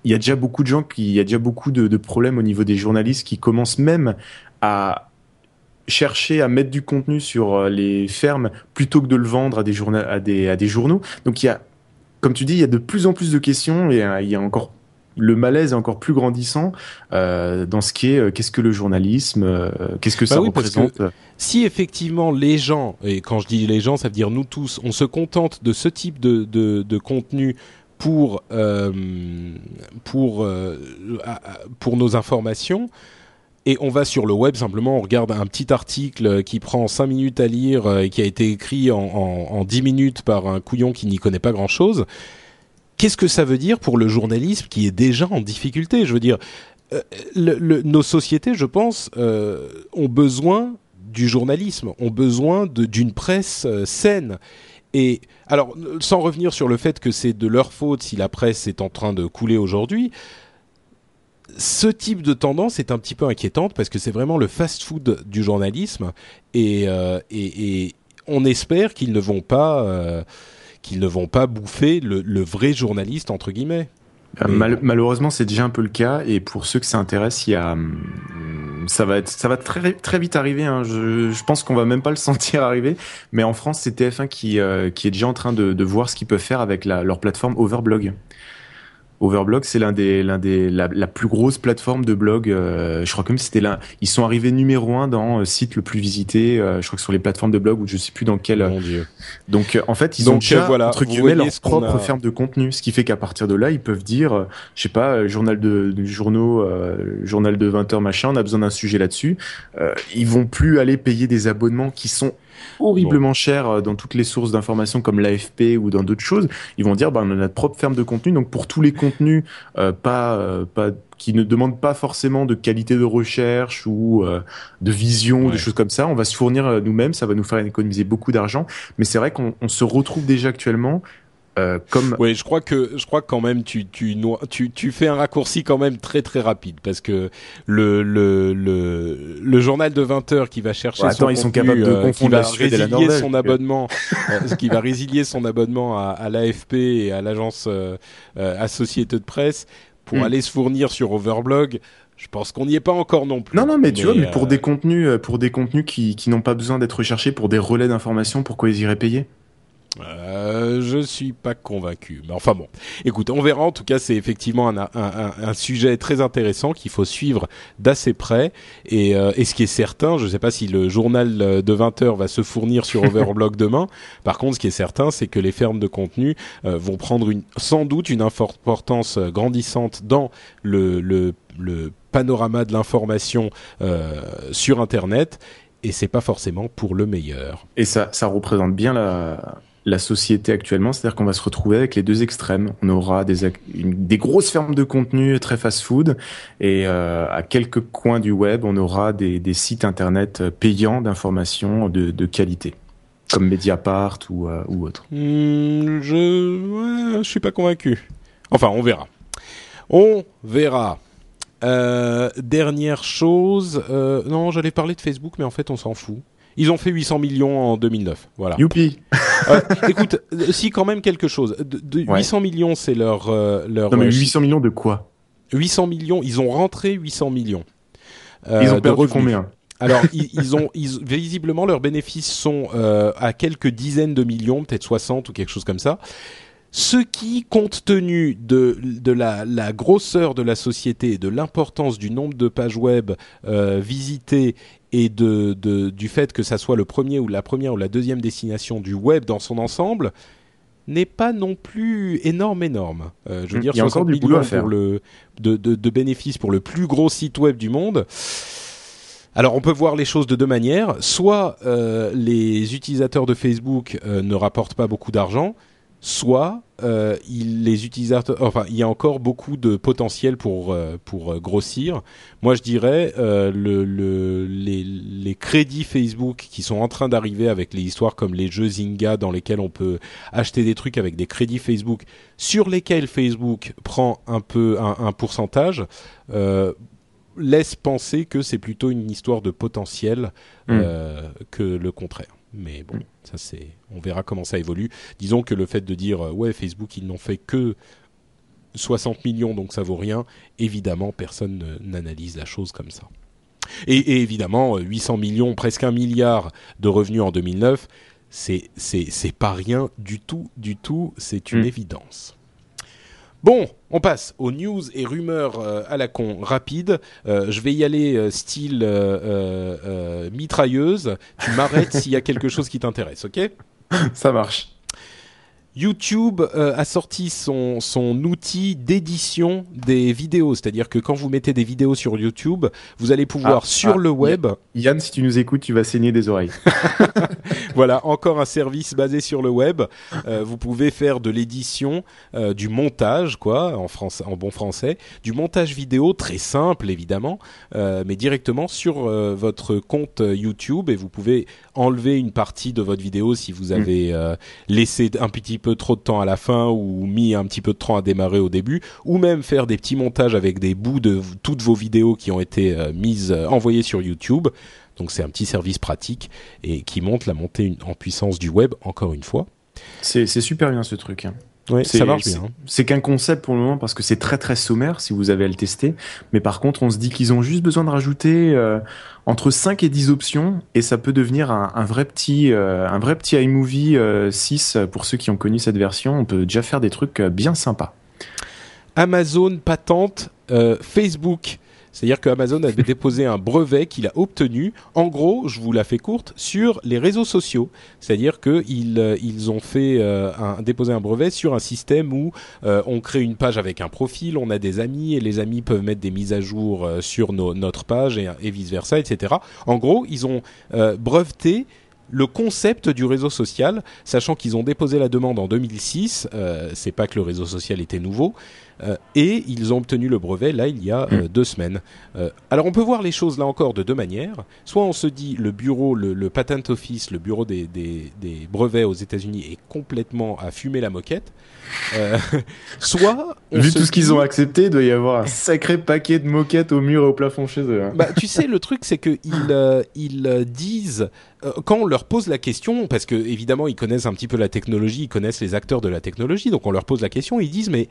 il y a déjà beaucoup de gens qui, il y a déjà beaucoup de, problèmes au niveau des journalistes qui commencent même à chercher à mettre du contenu sur euh, les fermes plutôt que de le vendre à des, journa à des, à des journaux. Donc il y a, comme tu dis, il y a de plus en plus de questions et il y a encore le malaise est encore plus grandissant euh, dans ce qui est euh, qu'est-ce que le journalisme, euh, qu'est-ce que Bah ça oui, parce que représente. si effectivement les gens, et quand je dis les gens, ça veut dire nous tous, on se contente de ce type de, de, de contenu pour, pour, pour nos informations, et on va sur le web simplement, on regarde un petit article qui prend 5 minutes à lire et qui a été écrit en, en, en 10 minutes par un couillon qui n'y connaît pas grand-chose. Qu'est-ce que ça veut dire pour le journalisme qui est déjà en difficulté? Je veux dire, euh, nos sociétés, je pense, euh, ont besoin du journalisme, ont besoin d'une presse euh, saine. Et alors, sans revenir sur le fait que c'est de leur faute si la presse est en train de couler aujourd'hui, ce type de tendance est un petit peu inquiétante parce que c'est vraiment le fast-food du journalisme et, on espère qu'ils ne vont pas qu'ils ne vont pas bouffer le, le vrai journaliste entre guillemets. Euh, mal- malheureusement, c'est déjà un peu le cas. Et pour ceux que ça intéresse, il y a, hum, ça va être, ça va très, très vite arriver. Hein. Je, je pense qu'on va même pas le sentir arriver. Mais en France, c'est TF1 qui, euh, qui est déjà en train de, de voir ce qu'ils peuvent faire avec la, leur plateforme Overblog. Overblog, c'est l'un des, l'un des, la, la plus grosse plateforme de blog. euh, je crois comme c'était là. Ils sont arrivés numéro un dans euh, site le plus visité. euh, je crois que sur les plateformes de blog ou je sais plus dans quel. Mon Dieu. Donc euh, en fait, ils Donc, ont déjà euh, voilà, entre guillemets voyez leur propre a- ferme de contenu, ce qui fait qu'à partir de là, ils peuvent dire, euh, je sais pas, euh, journal de, de journaux, euh, journal de 20 heures machin, on a besoin d'un sujet là-dessus. Euh, ils vont plus aller payer des abonnements qui sont horriblement chers euh, dans toutes les sources d'informations comme l'AFP ou dans d'autres choses. Ils vont dire, bah, on a notre propre ferme de contenu, donc pour tous les contenus euh, pas euh, pas qui ne demandent pas forcément de qualité de recherche ou euh, de vision ou Ouais. des choses comme ça, on va se fournir nous-mêmes, ça va nous faire économiser beaucoup d'argent. Mais c'est vrai qu'on on se retrouve déjà actuellement euh, comme Oui, je crois que je crois que quand même tu tu, tu tu fais un raccourci quand même très très rapide parce que le le le, le journal de 20 heures qui va chercher Ouais, son attends, ils sont capables de euh, qui va résilier son abonnement euh, qui va résilier son abonnement à, à l'AFP et à l'agence euh, euh, Associated Press pour Hmm. aller se fournir sur Overblog. Je pense qu'on n'y est pas encore non plus. non non mais tu vois mais pour euh, des contenus pour des contenus qui, qui n'ont pas besoin d'être recherchés pour des relais d'information pourquoi ils iraient payer? Euh, je suis pas convaincu. Mais enfin bon, écoute, on verra. En tout cas, c'est effectivement un, un, un, un sujet très intéressant qu'il faut suivre d'assez près. Et, euh, et ce qui est certain, je ne sais pas si le journal de 20 heures va se fournir sur Overblog demain. Par contre, ce qui est certain, c'est que les fermes de contenu euh, vont prendre une, sans doute une importance grandissante dans le, le, le panorama de l'information euh, sur Internet. Et c'est pas forcément pour le meilleur. et ça ça représente bien la la société actuellement, c'est-à-dire qu'on va se retrouver avec les deux extrêmes. On aura des, des grosses fermes de contenu très fast-food et euh, à quelques coins du web, on aura des, sites internet euh, payants d'informations de, qualité, comme Mediapart ou, euh, ou autre. Hmm, je, je suis pas convaincu. Enfin, on verra. On verra. Dernière chose, non, j'allais parler de Facebook, mais en fait, on s'en fout. Ils ont fait 800 millions en 2009. Voilà. Youpi Euh, écoute, euh, si quand même quelque chose. De, de- Ouais. 800 millions, c'est leur euh, leur Non mais euh, 800 millions de quoi? 800 millions. Ils ont rentré 800 millions. euh, Ils ont perdu combien? Alors, ils, ils ont, ils, visiblement, leurs bénéfices sont à quelques dizaines de millions, peut-être 60 ou quelque chose comme ça. Ce qui, compte tenu de, de la, la grosseur de la société et de l'importance du nombre de pages web euh, visitées et de, de, du fait que ça soit le premier ou la première ou la deuxième destination du web dans son ensemble, n'est pas non plus énorme énorme. Euh, je veux Mm, dire, il y a encore 60 du boulot millions à faire. pour le de, de, de bénéfices pour le plus gros site web du monde. Alors on peut voir les choses de deux manières. Soit euh, les utilisateurs de Facebook euh, ne rapportent pas beaucoup d'argent, soit euh, il, les utilisateurs, enfin il y a encore beaucoup de potentiel pour euh, pour euh, grossir. Moi je dirais euh, le, le, les, les crédits Facebook qui sont en train d'arriver avec les histoires comme les jeux Zynga dans lesquels on peut acheter des trucs avec des crédits Facebook sur lesquels Facebook prend un peu un, un pourcentage. Laisse penser que c'est plutôt une histoire de potentiel euh, que le contraire. Mais bon, ça c'est, on verra comment ça évolue. Disons que le fait de dire euh, ouais Facebook ils n'ont fait que 60 millions donc ça vaut rien, évidemment personne ne- n'analyse la chose comme ça. Et, et évidemment euh, 800 millions, presque un milliard de revenus en 2009, c'est c'est c'est pas rien du tout, du tout. C'est une Mm. évidence. Bon, on passe aux news et rumeurs euh, à la con rapide. Euh, je vais y aller euh, style mitrailleuse. Tu m'arrêtes s'il y a quelque chose qui t'intéresse, ok? Ça marche. YouTube euh, a sorti son, son outil d'édition des vidéos, c'est-à-dire que quand vous mettez des vidéos sur YouTube, vous allez pouvoir Ah, sur ah, le web, Yann, si tu nous écoutes, tu vas saigner des oreilles. voilà, encore un service basé sur le web. Euh, vous pouvez faire de l'édition, euh, du montage, quoi, en français, en bon français, du montage vidéo très simple évidemment, euh, mais directement sur euh, votre compte YouTube et vous pouvez enlever une partie de votre vidéo si vous avez euh, laissé un petit peu trop de temps à la fin ou mis un petit peu de temps à démarrer au début, ou même faire des petits montages avec des bouts de toutes vos vidéos qui ont été euh, mises, euh, envoyées sur YouTube. Donc c'est un petit service pratique et qui montre la montée en puissance du web encore une fois. C'est super bien ce truc. hein. C'est- ça marche c'est- bien. C'est qu'un concept pour le moment parce que c'est très très sommaire si vous avez à le tester. Mais par contre, on se dit qu'ils ont juste besoin de rajouter euh, entre 5 et 10 options et ça peut devenir un, un vrai petit euh, un vrai petit iMovie euh, 6 pour ceux qui ont connu cette version. On peut déjà faire des trucs euh, bien sympas. Amazon patente euh, Facebook. C'est-à-dire que Amazon avait déposé un brevet qu'il a obtenu, en gros, je vous la fais courte, sur les réseaux sociaux. C'est-à-dire qu'ils euh, ils ont fait euh, un, déposé un brevet sur un système où euh, on crée une page avec un profil, on a des amis et les amis peuvent mettre des mises à jour sur notre page et, et vice versa, etc. En gros, ils ont breveté le concept du réseau social, sachant qu'ils ont déposé la demande en 2006. Euh, c'est pas que le réseau social était nouveau. Euh, et ils ont obtenu le brevet là il y a euh, deux semaines. Euh, alors on peut voir les choses là encore de deux manières. Soit on se dit le bureau, le, le patent office, le bureau des, des, des brevets aux États-Unis est complètement à fumer la moquette. Soit Vu tout ce qu'ils ont accepté, il doit y avoir un sacré paquet de moquettes au mur et au plafond chez eux. hein. bah, tu sais, le truc, c'est qu'ils euh, ils disent quand on leur pose la question, parce que évidemment ils connaissent un petit peu la technologie, ils connaissent les acteurs de la technologie, donc on leur pose la question, ils disent mais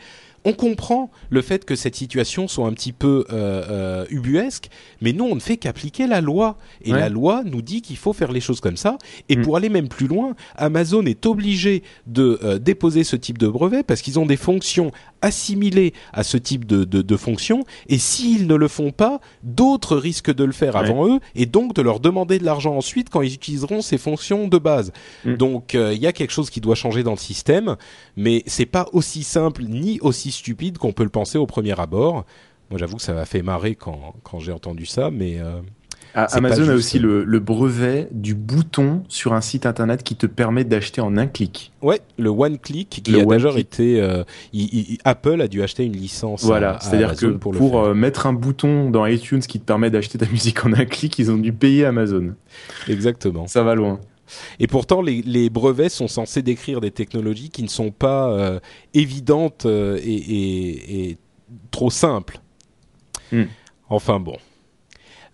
on comprend le fait que cette situation soit un petit peu euh, euh, ubuesque, mais nous on ne fait qu'appliquer la loi et Ouais. la loi nous dit qu'il faut faire les choses comme ça. Et Mm. pour aller même plus loin, Amazon est obligé de euh, déposer ce type de brevet parce qu'ils ont des fonctions assimilées à ce type de, de, de fonctions. Et s'ils ne le font pas, d'autres risquent de le faire Ouais. avant eux et donc de leur demander de l'argent ensuite quand ils utiliseront ces fonctions de base. Mm. Donc euh, il y a quelque chose qui doit changer dans le système, mais c'est pas aussi simple ni aussi stupide qu'on peut le penser au premier abord. Moi, j'avoue que ça m'a fait marrer quand, quand j'ai entendu ça, mais euh, Amazon a aussi le, le brevet du bouton sur un site internet qui te permet d'acheter en un clic. ouais, le one click qui Le a d'ailleurs été, euh, il- il- Apple a dû acheter une licence. Voilà, c'est-à-dire que pour, euh, mettre un bouton dans iTunes qui te permet d'acheter ta musique en un clic, ils ont dû payer Amazon. exactement. Ça va loin. Et pourtant, les, les brevets sont censés décrire des technologies qui ne sont pas euh, évidentes et, et- et trop simples. Hmm. Enfin bon.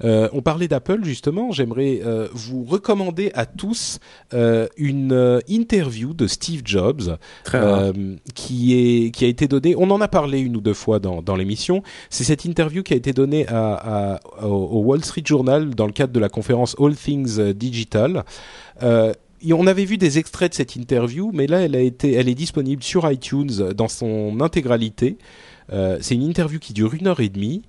Euh, on parlait d'Apple justement. J'aimerais euh, vous recommander à tous euh, une interview de Steve Jobs qui est qui a été donnée. On en a parlé une ou deux fois dans, dans l'émission. C'est cette interview qui a été donnée à, à- au, Wall Street Journal dans le cadre de la conférence All Things Digital. Et on avait vu des extraits de cette interview, mais là, elle a été, elle est disponible sur iTunes dans son intégralité. Euh, c'est une interview qui dure une heure et demie,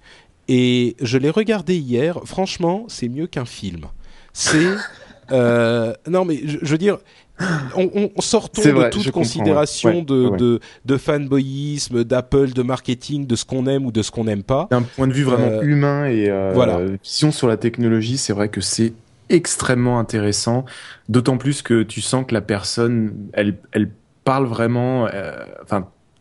et je l'ai regardée hier. Franchement, c'est mieux qu'un film. C'est Euh, non, mais je, je veux dire, on, on sortons vrai, de toute considération ouais. Ouais, de, ouais. de de fanboyisme, d'Apple, de marketing, de ce qu'on aime ou de ce qu'on n'aime pas. D'un point de vue vraiment Euh, humain et euh, voilà. vision sur la technologie, c'est vrai que c'est extrêmement intéressant. D'autant plus que tu sens que la personne, elle, elle parle vraiment. euh,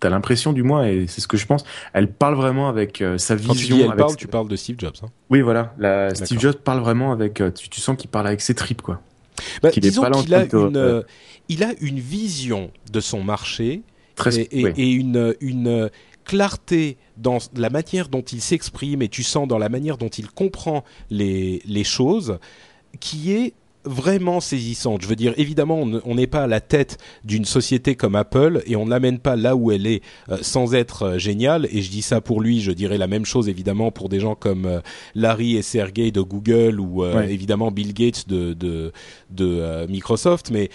t'as l'impression du moins, et c'est ce que je pense. Elle parle vraiment avec euh, sa Quand tu vision. dis elle avec parle, ses- tu parles de Steve Jobs. Hein. Oui, voilà. La, Steve. Jobs parle vraiment avec. euh, Tu, tu sens qu'il parle avec ses tripes, quoi. Bah, est disons qu'il a une, euh, il a une vision de son marché Très. et, et- oui. et une, une clarté dans la manière dont il s'exprime et tu sens dans la manière dont il comprend les, les choses qui est vraiment saisissante. Je veux dire, évidemment, on ne- on n'est pas à la tête d'une société comme Apple et on ne l'amène pas là où elle est euh, sans être euh, géniale. Et je dis ça pour lui, je dirais la même chose évidemment pour des gens comme euh, Larry et Sergey de Google ou Ouais. évidemment Bill Gates de, de, de Microsoft. Mais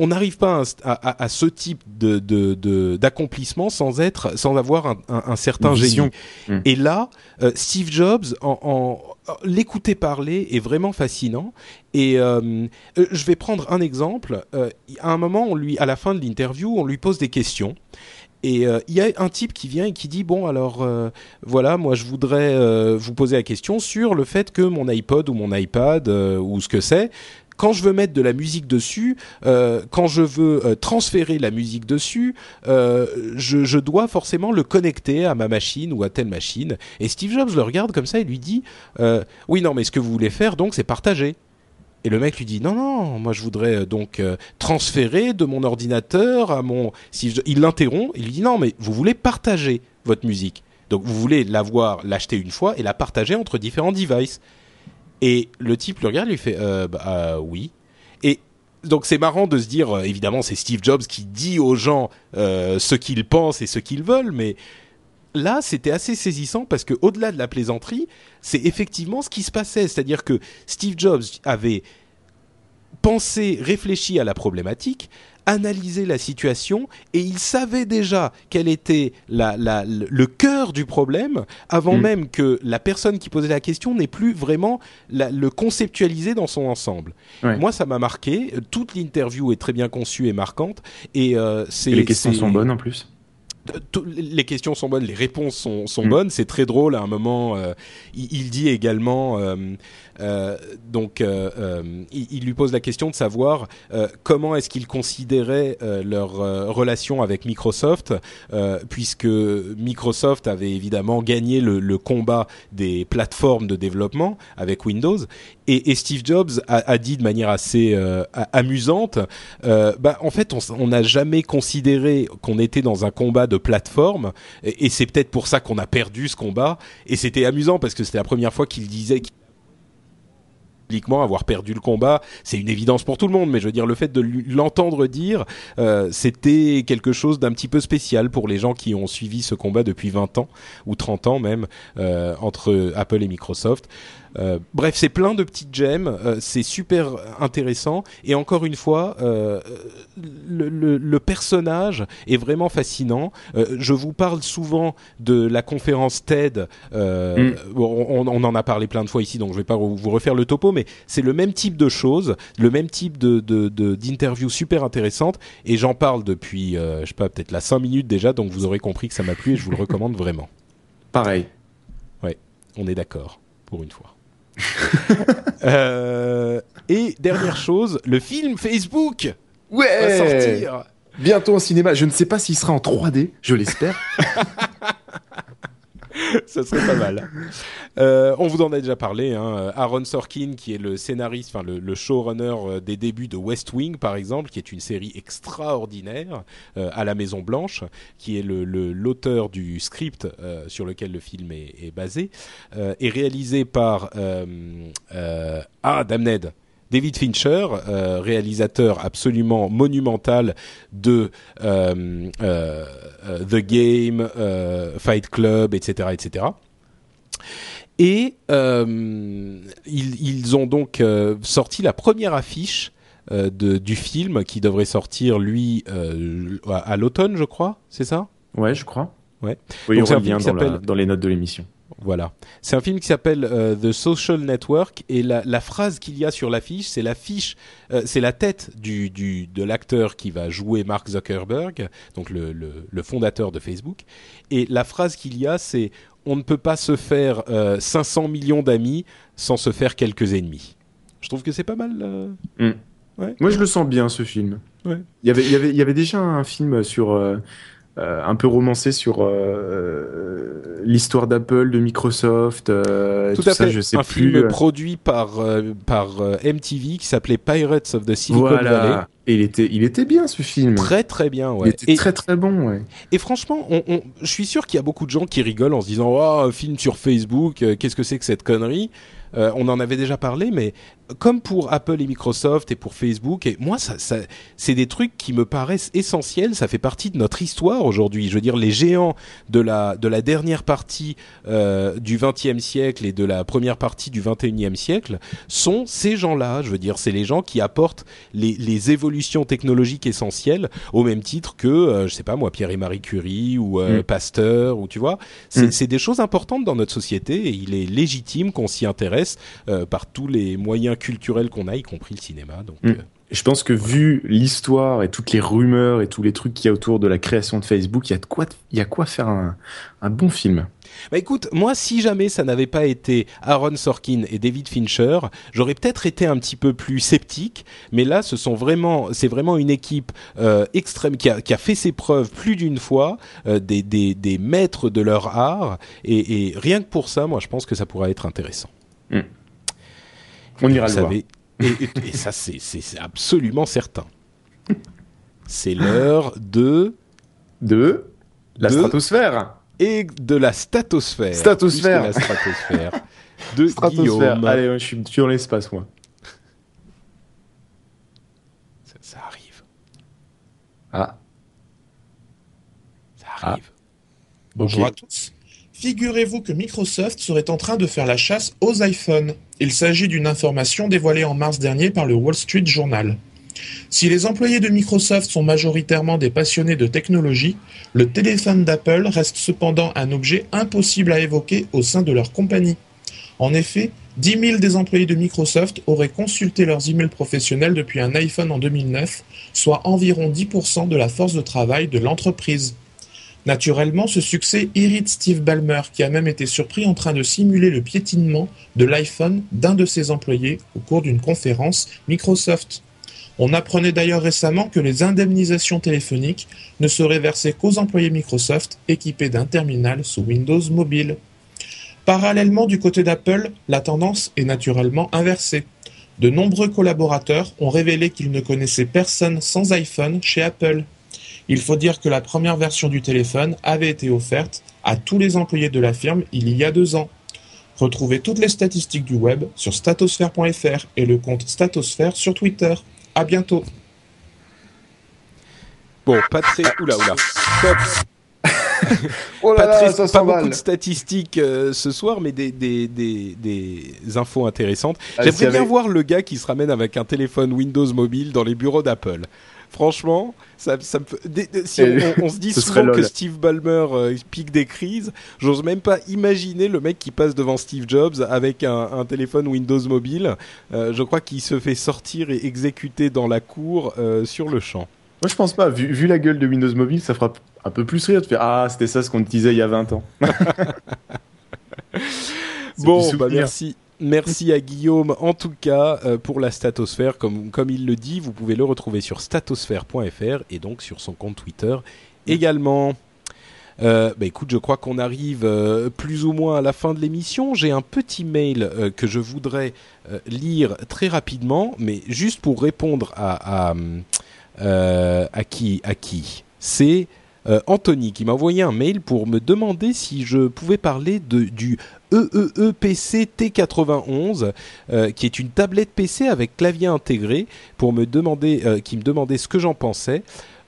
on n'arrive pas à, à- à ce type de de- de- d'accomplissement sans être sans avoir un, un- un certain génie. Mm. Et là, euh, Steve Jobs, en, en- en- l'écouter parler est vraiment fascinant. Et euh, euh, je vais prendre un exemple. Euh, à un moment, on lui, à la fin de l'interview, on lui pose des questions. Et euh, il y a un type qui vient et qui dit bon alors euh, voilà moi je voudrais euh, vous poser la question sur le fait que mon iPod ou mon iPad euh, ou ce que c'est quand je veux mettre de la musique dessus, euh, quand je veux euh, transférer la musique dessus, euh, je, dois forcément le connecter à ma machine ou à telle machine. Et Steve Jobs le regarde comme ça et lui dit oui non mais ce que vous voulez faire donc c'est partager. Et le mec lui dit non non moi je voudrais donc transférer de mon ordinateur à mon il l'interrompt il lui dit non mais vous voulez partager votre musique donc vous voulez l'avoir l'acheter une fois et la partager entre différents devices et le type le regarde lui fait euh, bah, euh, oui et donc c'est marrant de se dire euh, évidemment c'est Steve Jobs qui dit aux gens euh, ce qu'ils pensent et ce qu'ils veulent mais là, c'était assez saisissant parce que au-delà de la plaisanterie, c'est effectivement ce qui se passait. C'est-à-dire que Steve Jobs avait pensé, réfléchi à la problématique, analysé la situation et il savait déjà quel était la, la- le cœur du problème avant Mm. même que la personne qui posait la question n'ait plus vraiment la- le conceptualisé dans son ensemble. Ouais. Moi, ça m'a marqué. Toute l'interview est très bien conçue et marquante et euh, Et les questions sont bonnes en plus. les questions sont bonnes, les réponses sont, sont Mm. bonnes. C'est très drôle. À un moment, euh, il, il dit également, euh, donc, euh, euh, il, lui pose la question de savoir euh, comment est-ce qu'ils considéraient euh, leur euh, relation avec Microsoft, euh, puisque Microsoft avait évidemment gagné le, combat des plateformes de développement avec Windows, et, Steve Jobs a, dit de manière assez euh, amusante, euh, bah, en fait, on n'a jamais considéré qu'on était dans un combat de plateforme, et, c'est peut-être pour ça qu'on a perdu ce combat. Et c'était amusant parce que c'était la première fois qu'il disait publiquement avoir perdu le combat, c'est une évidence pour tout le monde, mais je veux dire le fait de l'entendre dire, euh, c'était quelque chose d'un petit peu spécial pour les gens qui ont suivi ce combat depuis 20 ans ou 30 ans même euh, entre Apple et Microsoft. Euh, bref, c'est plein de petites gemmes, euh, c'est super intéressant et encore une fois, euh, le, le- le personnage est vraiment fascinant. Je vous parle souvent de la conférence TED. bon, on, on en a parlé plein de fois ici, donc je vais pas vous refaire le topo, mais c'est le même type de choses, le même type de de- de- d'interview super intéressante et j'en parle depuis, je sais pas, peut-être la 5 minutes déjà, donc vous aurez compris que ça m'a plu et je vous le recommande vraiment. Pareil. On est d'accord pour une fois. Euh, et dernière chose, le film Facebook va sortir. Bientôt au cinéma. Je ne sais pas s'il sera en 3D, je l'espère. ça serait pas mal. Euh, on vous en a déjà parlé. Hein. Aaron Sorkin, qui est le scénariste, enfin le, showrunner euh, des débuts de West Wing, par exemple, qui est une série extraordinaire euh, à la Maison Blanche, qui est l'auteur du script sur lequel le film est, est basé, est réalisé par ah Damned. David Fincher, euh, réalisateur absolument monumental de euh, euh, The Game, Fight Club, etc., etc. Et ils, ils ont donc sorti la première affiche de, du film qui devrait sortir lui à, à l'automne, je crois. C'est ça? Ouais, je crois. Ouais. Oui, Donc, on revient dans, la- dans les notes de l'émission. Voilà. C'est un film qui s'appelle euh, The Social Network et la, la phrase qu'il y a sur l'affiche, c'est l'affiche, euh, c'est la tête du, du de l'acteur qui va jouer Mark Zuckerberg, donc le, le, le fondateur de Facebook. Et la phrase qu'il y a, c'est on ne peut pas se faire euh, 500 millions d'amis sans se faire quelques ennemis. Je trouve que c'est pas mal. euh, Mm. Ouais. Moi, je le sens bien, ce film. Ouais. Il y avait, il y avait, il y avait déjà un film sur. Euh, un peu romancé sur euh, l'histoire d'Apple, de Microsoft, euh, Tout, tout, à ça, fait. je sais un plus. film produit par par MTV qui s'appelait Pirates of the Silicon Valley. Et il était, il était bien ce film. Très très bien. Il Ouais. était Et- très très bon. Ouais. Et franchement, on, on- je suis sûr qu'il y a beaucoup de gens qui rigolent en se disant oh, un film sur Facebook, qu'est-ce que c'est que cette connerie? Euh, On en avait déjà parlé, mais comme pour Apple et Microsoft et pour Facebook, et moi, ça, ça, c'est des trucs qui me paraissent essentiels. Ça fait partie de notre histoire aujourd'hui. Je veux dire, les géants de la de la dernière partie euh, du XXe siècle et de la première partie du XXIe siècle sont ces gens-là. Je veux dire, c'est les gens qui apportent les, les évolutions technologiques essentielles au même titre que, euh, je sais pas moi, Pierre et Marie Curie ou euh, Mm. Pasteur, ou tu vois, c'est Mm. c'est des choses importantes dans notre société et il est légitime qu'on s'y intéresse euh, par tous les moyens culturels qu'on a, y compris le cinéma. Donc, Mm. euh, Je pense que vu l'histoire et toutes les rumeurs et tous les trucs qu'il y a autour de la création de Facebook, il y a de quoi, il y a quoi faire un, un bon film. Bah écoute, moi, si jamais ça n'avait pas été Aaron Sorkin et David Fincher, j'aurais peut-être été un petit peu plus sceptique. Mais là, ce sont vraiment, c'est vraiment une équipe euh, extrême qui a, qui a fait ses preuves plus d'une fois, euh, des, des, des maîtres de leur art. Et, et rien que pour ça, moi, je pense que ça pourrait être intéressant. On ira le voir. et, et- et ça, c'est absolument certain. C'est l'heure de De la De- stratosphère. et de la statosphère. Statosphère. La stratosphère. De Stratosphère. Guillaume. Allez, je suis, dans l'espace, moi. Ça, ça arrive. Ah. Ça arrive. Bonjour Ok. à tous. Figurez-vous que Microsoft serait en train de faire la chasse aux iPhones. Il s'agit d'une information dévoilée en mars dernier par le Wall Street Journal. Si les employés de Microsoft sont majoritairement des passionnés de technologie, le téléphone d'Apple reste cependant un objet impossible à évoquer au sein de leur compagnie. En effet, 10 000 des employés de Microsoft auraient consulté leurs emails professionnels depuis un iPhone en 2009, soit environ 10% de la force de travail de l'entreprise. Naturellement, ce succès irrite Steve Ballmer, qui a même été surpris en train de simuler le piétinement de l'iPhone d'un de ses employés au cours d'une conférence Microsoft. On apprenait d'ailleurs récemment que les indemnisations téléphoniques ne seraient versées qu'aux employés Microsoft équipés d'un terminal sous Windows Mobile. Parallèlement, du côté d'Apple, la tendance est naturellement inversée. De nombreux collaborateurs ont révélé qu'ils ne connaissaient personne sans iPhone chez Apple. Il faut dire que la première version du téléphone avait été offerte à tous les employés de la firme il y a deux ans. Retrouvez toutes les statistiques du web sur statosphère.fr et le compte Statosphère sur Twitter. À bientôt. Bon, pas très. Oula, oula. Stop. Oh pas très- pas beaucoup de statistiques euh, ce soir, mais des, des, des, des infos intéressantes. Ah, J'aimerais bien avait- voir le gars qui se ramène avec un téléphone Windows mobile dans les bureaux d'Apple. Franchement, ça, ça me fait- des- des- si on, Et- on- on se dit souvent que. Steve Ballmer euh, pique des crises, j'ose même pas imaginer le mec qui passe devant Steve Jobs avec un, un téléphone Windows mobile. Euh, je crois qu'il se fait sortir et exécuter dans la cour euh, sur le champ. Moi, je pense pas. Vu, vu la gueule de Windows Mobile, ça fera un peu plus rire de faire Ah, c'était ça ce qu'on te disait il y a 20 ans. Bon, bah merci. Merci à Guillaume, en tout cas, euh, pour la statosphère. Comme, comme il le dit, vous pouvez le retrouver sur statosphère.fr et donc sur son compte Twitter également. Euh, bah écoute, je crois qu'on arrive euh, plus ou moins à la fin de l'émission. J'ai un petit mail euh, que je voudrais lire très rapidement, mais juste pour répondre à, à, à qui À qui C'est euh, Anthony qui m'a envoyé un mail pour me demander si je pouvais parler de, du EEEPC T91, euh, qui est une tablette PC avec clavier intégré, pour me demander, euh, qui me demandait ce que j'en pensais.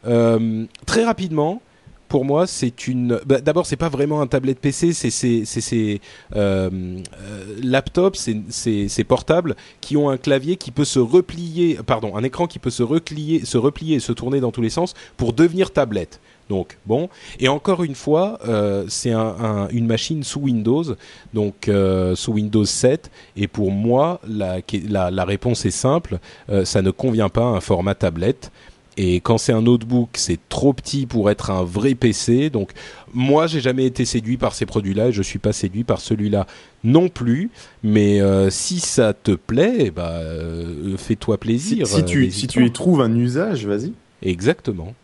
Très rapidement, pour moi, c'est une. bah, D'abord, c'est pas vraiment un tablette PC, c'est ces laptops, c'est c'est ces portables qui ont un clavier qui peut se replier, pardon, un écran qui peut se replier, se replier et se tourner dans tous les sens pour devenir tablette. Donc bon, et encore une fois, euh, c'est un, un, une machine sous Windows, donc euh, sous Windows 7. Et pour moi, la, la, la réponse est simple, euh, ça ne convient pas à un format tablette. Et quand c'est un notebook, c'est trop petit pour être un vrai PC. Donc moi, j'ai jamais été séduit par ces produits-là et je suis pas séduit par celui-là non plus. Mais euh, si ça te plaît, bah euh, fais-toi plaisir. Si, si tu, si tu y trouves un usage, vas-y. Exactement.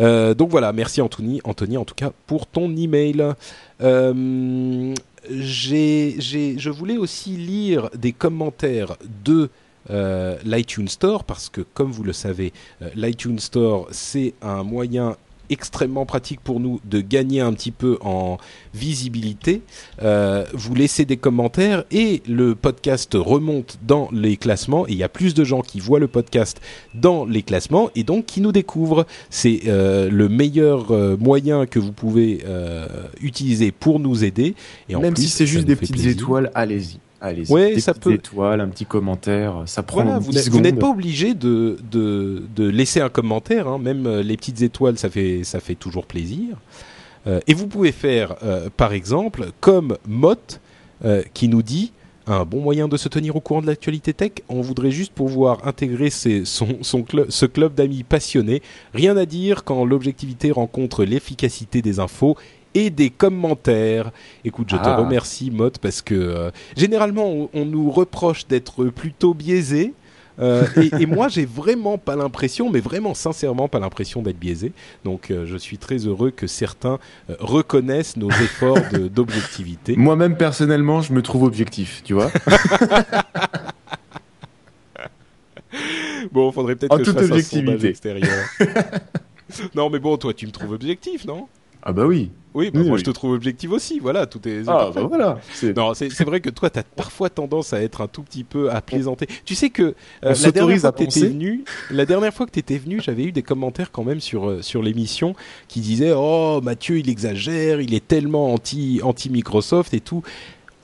Euh, donc voilà, merci Anthony, Anthony en tout cas pour ton email. Euh, je voulais aussi lire des commentaires de euh, l'iTunes Store parce que comme vous le savez, euh, l'iTunes Store c'est un moyen extrêmement pratique pour nous de gagner un petit peu en visibilité. Euh, vous laissez des commentaires et le podcast remonte dans les classements et il y a plus de gens qui voient le podcast dans les classements et donc qui nous découvrent. C'est euh, le meilleur euh, moyen que vous pouvez euh, utiliser pour nous aider. Et en Même plus, si c'est juste des petites plaisir. étoiles, allez-y. Allez-y. Ouais, des ça peut- étoiles, un petit commentaire, ça prend Voilà, 10 vous n'êtes- pas obligé de, de, de laisser un commentaire, hein, même euh, les petites étoiles, ça fait, ça fait toujours plaisir. Euh, et vous pouvez faire, euh, par exemple, comme Mott, euh, qui nous dit un bon moyen de se tenir au courant de l'actualité tech. On voudrait juste pouvoir intégrer ses- son, son cl- ce club d'amis passionnés. Rien à dire quand l'objectivité rencontre l'efficacité des infos et des commentaires. Écoute, je te Ah. remercie, Mott, parce que euh, généralement, on, on nous reproche d'être plutôt biaisé. Euh, et, et moi, j'ai vraiment pas l'impression, mais vraiment sincèrement pas l'impression d'être biaisé. Donc, euh, je suis très heureux que certains euh, reconnaissent nos efforts d'objectivité. Moi-même, personnellement, je me trouve objectif, tu vois. Bon, faudrait peut-être que je toute fasse un sondage extérieur. non, mais bon, toi, tu me trouves objectif, non? Ah bah oui. Oui, bah, Oui, moi, oui. je te trouve objectif aussi. Voilà, tout est. Ah bah voilà. Non, c'est vrai que toi, tu as parfois tendance à être un tout petit peu à plaisanter. Tu sais que euh, la dernière fois que t'étais venu, la dernière fois que tu étais venu, j'avais eu des commentaires quand même sur euh, sur l'émission qui disaient "Oh, Mathieu, il exagère, il est tellement anti anti Microsoft et tout."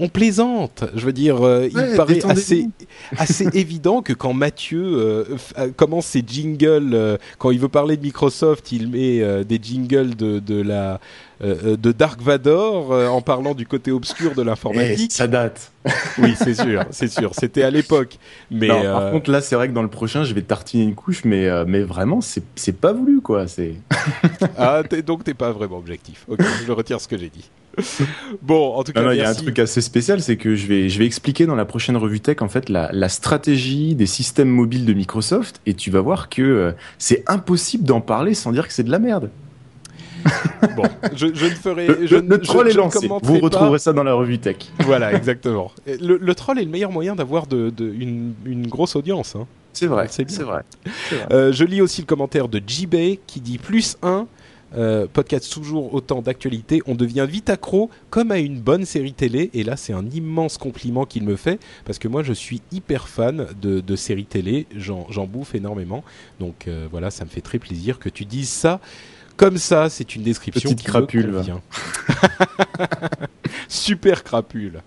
On plaisante, je veux dire, euh, Ouais, il paraît assez assez évident que quand Mathieu euh, euh, commence ses jingles, euh, quand il veut parler de Microsoft, il met euh, des jingles de, de la de Dark Vador euh, en parlant du côté obscur de Eh, l'informatique. ça date. Oui, c'est sûr, c'est sûr. C'était à l'époque, mais Non, euh, Par contre, là, c'est vrai que dans le prochain, je vais tartiner une couche, mais, euh, mais vraiment, c'est pas voulu, quoi. C'est. ah, donc t'es pas vraiment objectif. Ok, je retire ce que j'ai dit. Bon, en tout cas, il y a un truc assez spécial, c'est que je vais, je vais expliquer dans la prochaine revue tech en fait la, la stratégie des systèmes mobiles de Microsoft, et tu vas voir que euh, c'est impossible d'en parler sans dire que c'est de la merde. Bon, je, je ne ferai. Le, je, le- troll je est lancé. Vous pas. retrouverez ça dans la revue tech. Voilà, exactement. Le, le troll est le meilleur moyen d'avoir de, de- une, une grosse audience. Hein. C'est vrai, c'est vrai. Euh, je lis aussi le commentaire de JB qui dit plus 1. Euh, podcast toujours autant d'actualité, on devient vite accro comme à une bonne série télé et là c'est un immense compliment qu'il me fait parce que moi je suis hyper fan de, de séries télé, j'en bouffe énormément donc euh, voilà ça me fait très plaisir que tu dises ça comme ça, c'est une description Petite qui crapule, me. Super crapule.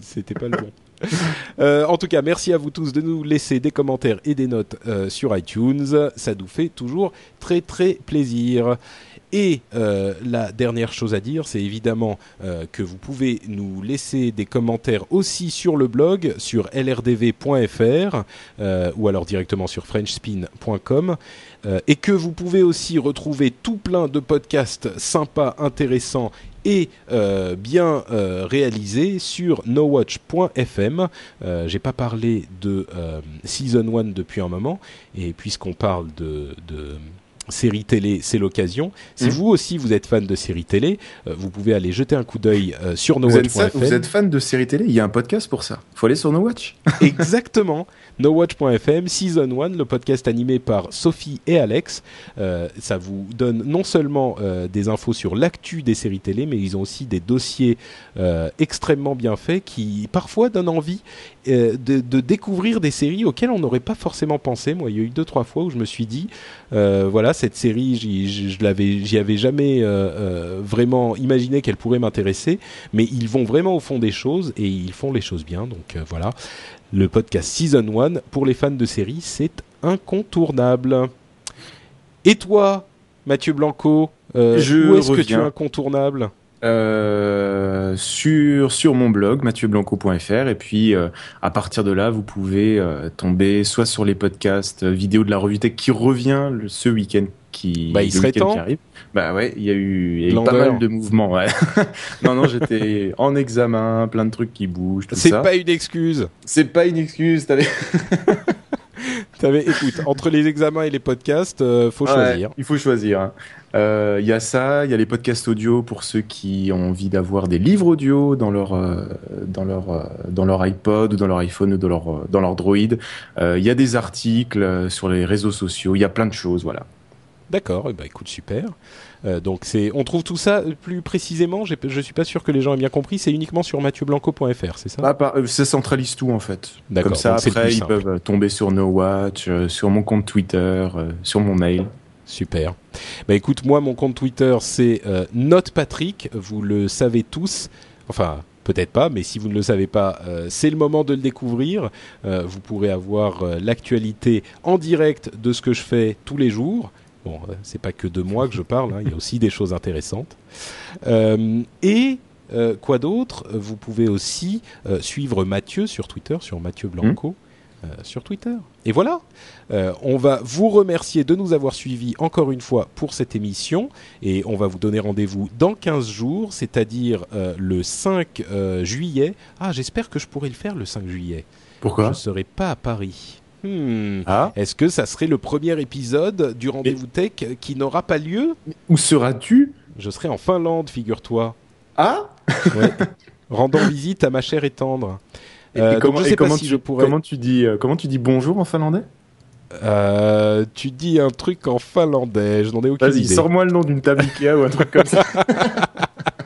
C'était pas le bon. Euh, en tout cas, merci à vous tous de nous laisser des commentaires et des notes euh, sur iTunes. Ça nous fait toujours très très plaisir. Et euh, la dernière chose à dire, c'est évidemment que vous pouvez nous laisser des commentaires aussi sur le blog, sur lrdv.fr ou alors directement sur frenchspin.com et que vous pouvez aussi retrouver tout plein de podcasts sympas, intéressants et euh, bien euh, réalisés sur nowatch.fm. Euh, J'ai pas parlé de Season 1 depuis un moment et puisqu'on parle de, de séries télé, c'est l'occasion. Si Mhm. vous aussi vous êtes fan de séries télé, euh, vous pouvez aller jeter un coup d'œil euh, sur nowatch.fm. vous êtes fan de séries télé Il y a un podcast pour ça. Faut aller sur No Watch. Exactement. NoWatch.fm, Season 1, le podcast animé par Sophie et Alex. Euh, ça vous donne non seulement euh, des infos sur l'actu des séries télé, mais ils ont aussi des dossiers euh, extrêmement bien faits qui parfois donnent envie euh, de, de découvrir des séries auxquelles on n'aurait pas forcément pensé. Moi, il y a eu deux, trois fois où je me suis dit, euh, voilà, cette série, j'y- l'avais, j'y avais jamais euh, vraiment imaginé qu'elle pourrait m'intéresser, mais ils vont vraiment au fond des choses et ils font les choses bien. Donc voilà, le podcast Season 1 pour les fans de séries, c'est incontournable. Et toi, Mathieu Blanco, euh, Je où est-ce que tu es incontournable Euh, sur sur mon blog mathieuBlanco.fr et puis euh, à partir de là vous pouvez euh, tomber soit sur les podcasts vidéo de la revue tech qui revient le- ce week-end qui Bah, il serait temps. qui arrive bah ouais il y a eu, il y a eu pas mal de mouvements ouais non non j'étais en examen plein de trucs qui bougent C'est pas une excuse. c'est pas une excuse t'avais T'avais, écoute, entre les examens et les podcasts, euh, faut Ouais, choisir. il faut choisir. hein. Euh, Il y a ça, il y a les podcasts audio pour ceux qui ont envie d'avoir des livres audio dans leur euh, dans leur euh, dans leur iPod ou dans leur iPhone ou dans leur dans leur Droid. Euh, Il y a des articles sur les réseaux sociaux. Il y a plein de choses, voilà. D'accord, ben, écoute, super. Euh, donc c'est, on trouve tout ça plus précisément. Je suis pas sûr que les gens aient bien compris. C'est uniquement sur mathieuBlanco.fr, c'est ça? Bah, euh, ça centralise tout en fait. D'accord, Comme ça, après, ils peuvent euh, tomber sur No Watch, euh, sur mon compte Twitter, euh, sur mon mail. Super. Bah écoute, moi mon compte Twitter c'est NotePatrick, vous le savez tous. Enfin, peut-être pas, mais si vous ne le savez pas, euh, c'est le moment de le découvrir. Euh, vous pourrez avoir euh, l'actualité en direct de ce que je fais tous les jours. Bon, euh, c'est pas que de moi que je parle, hein, il y a aussi des choses intéressantes. Euh, et euh, quoi d'autre? Vous pouvez aussi euh, suivre Mathieu sur Twitter, sur Mathieu Blanco. euh, sur Twitter. Et voilà, on va vous remercier de nous avoir suivis encore une fois pour cette émission et on va vous donner rendez-vous dans 15 jours, c'est-à-dire le 5 euh, juillet. Ah, j'espère que je pourrai le faire le 5 juillet. Pourquoi? Je ne serai pas à Paris. Hmm. Ah Est-ce que ça serait le premier épisode du rendez-vous tech qui n'aura pas lieu? Où seras-tu? Je serai en Finlande, figure-toi. Ah Ouais. Rendant visite à ma chère et tendre. Et- Euh, et donc comment, je et sais pas comment si tu, je pourrais- comment tu dis euh, comment tu dis bonjour en finlandais? Euh, tu dis un truc en finlandais, je n'en ai aucune Vas-y, idée. sors-moi le nom d'une table Ikea ou un truc comme ça.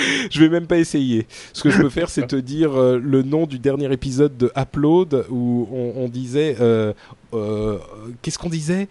Je vais même pas essayer. Ce que je peux faire, c'est te dire euh, le nom du dernier épisode de Upload où on, on disait. euh, euh, Qu'est-ce qu'on disait?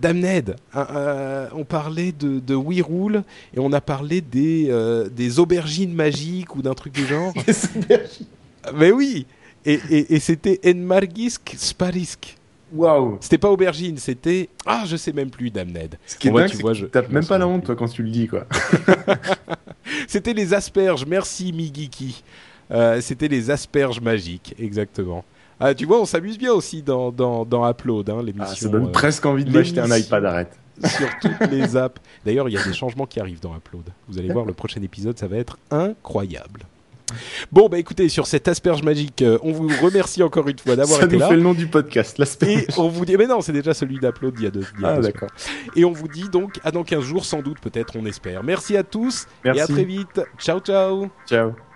Damned. On parlait de, de We Rule et on a parlé des, des aubergines magiques ou d'un truc du genre. Mais oui Et, et, et c'était Enmargisk Sparisk. Waouh C'était pas aubergine, c'était. Ah, je sais même plus, Damned. Ce qui est bah, dingue, tu c'est vois, que je- tu tapes je même pas la honte, toi, quand tu le dis, quoi. C'était les asperges, merci Migiki. Euh, C'était les asperges magiques, exactement. Ah, tu vois, on s'amuse bien aussi dans, dans, dans Upload, hein, l'émission. Ah, ça donne euh, presque envie de m'acheter un iPad, arrête. sur toutes les apps. D'ailleurs, il y a des changements qui arrivent dans Upload. Vous allez voir, le prochain épisode, ça va être incroyable. Bon, bah écoutez, sur cette asperge magique, euh, on vous remercie encore une fois d'avoir Ça été nous là. fait le nom du podcast, l'aspect. Et on vous dit, mais non, c'est déjà celui d'Upload il y a deux. il y a Ah, d'accord. Et on vous dit donc à dans 15 jours, sans doute, peut-être, on espère. Merci à tous et à très vite. Ciao, ciao. Ciao.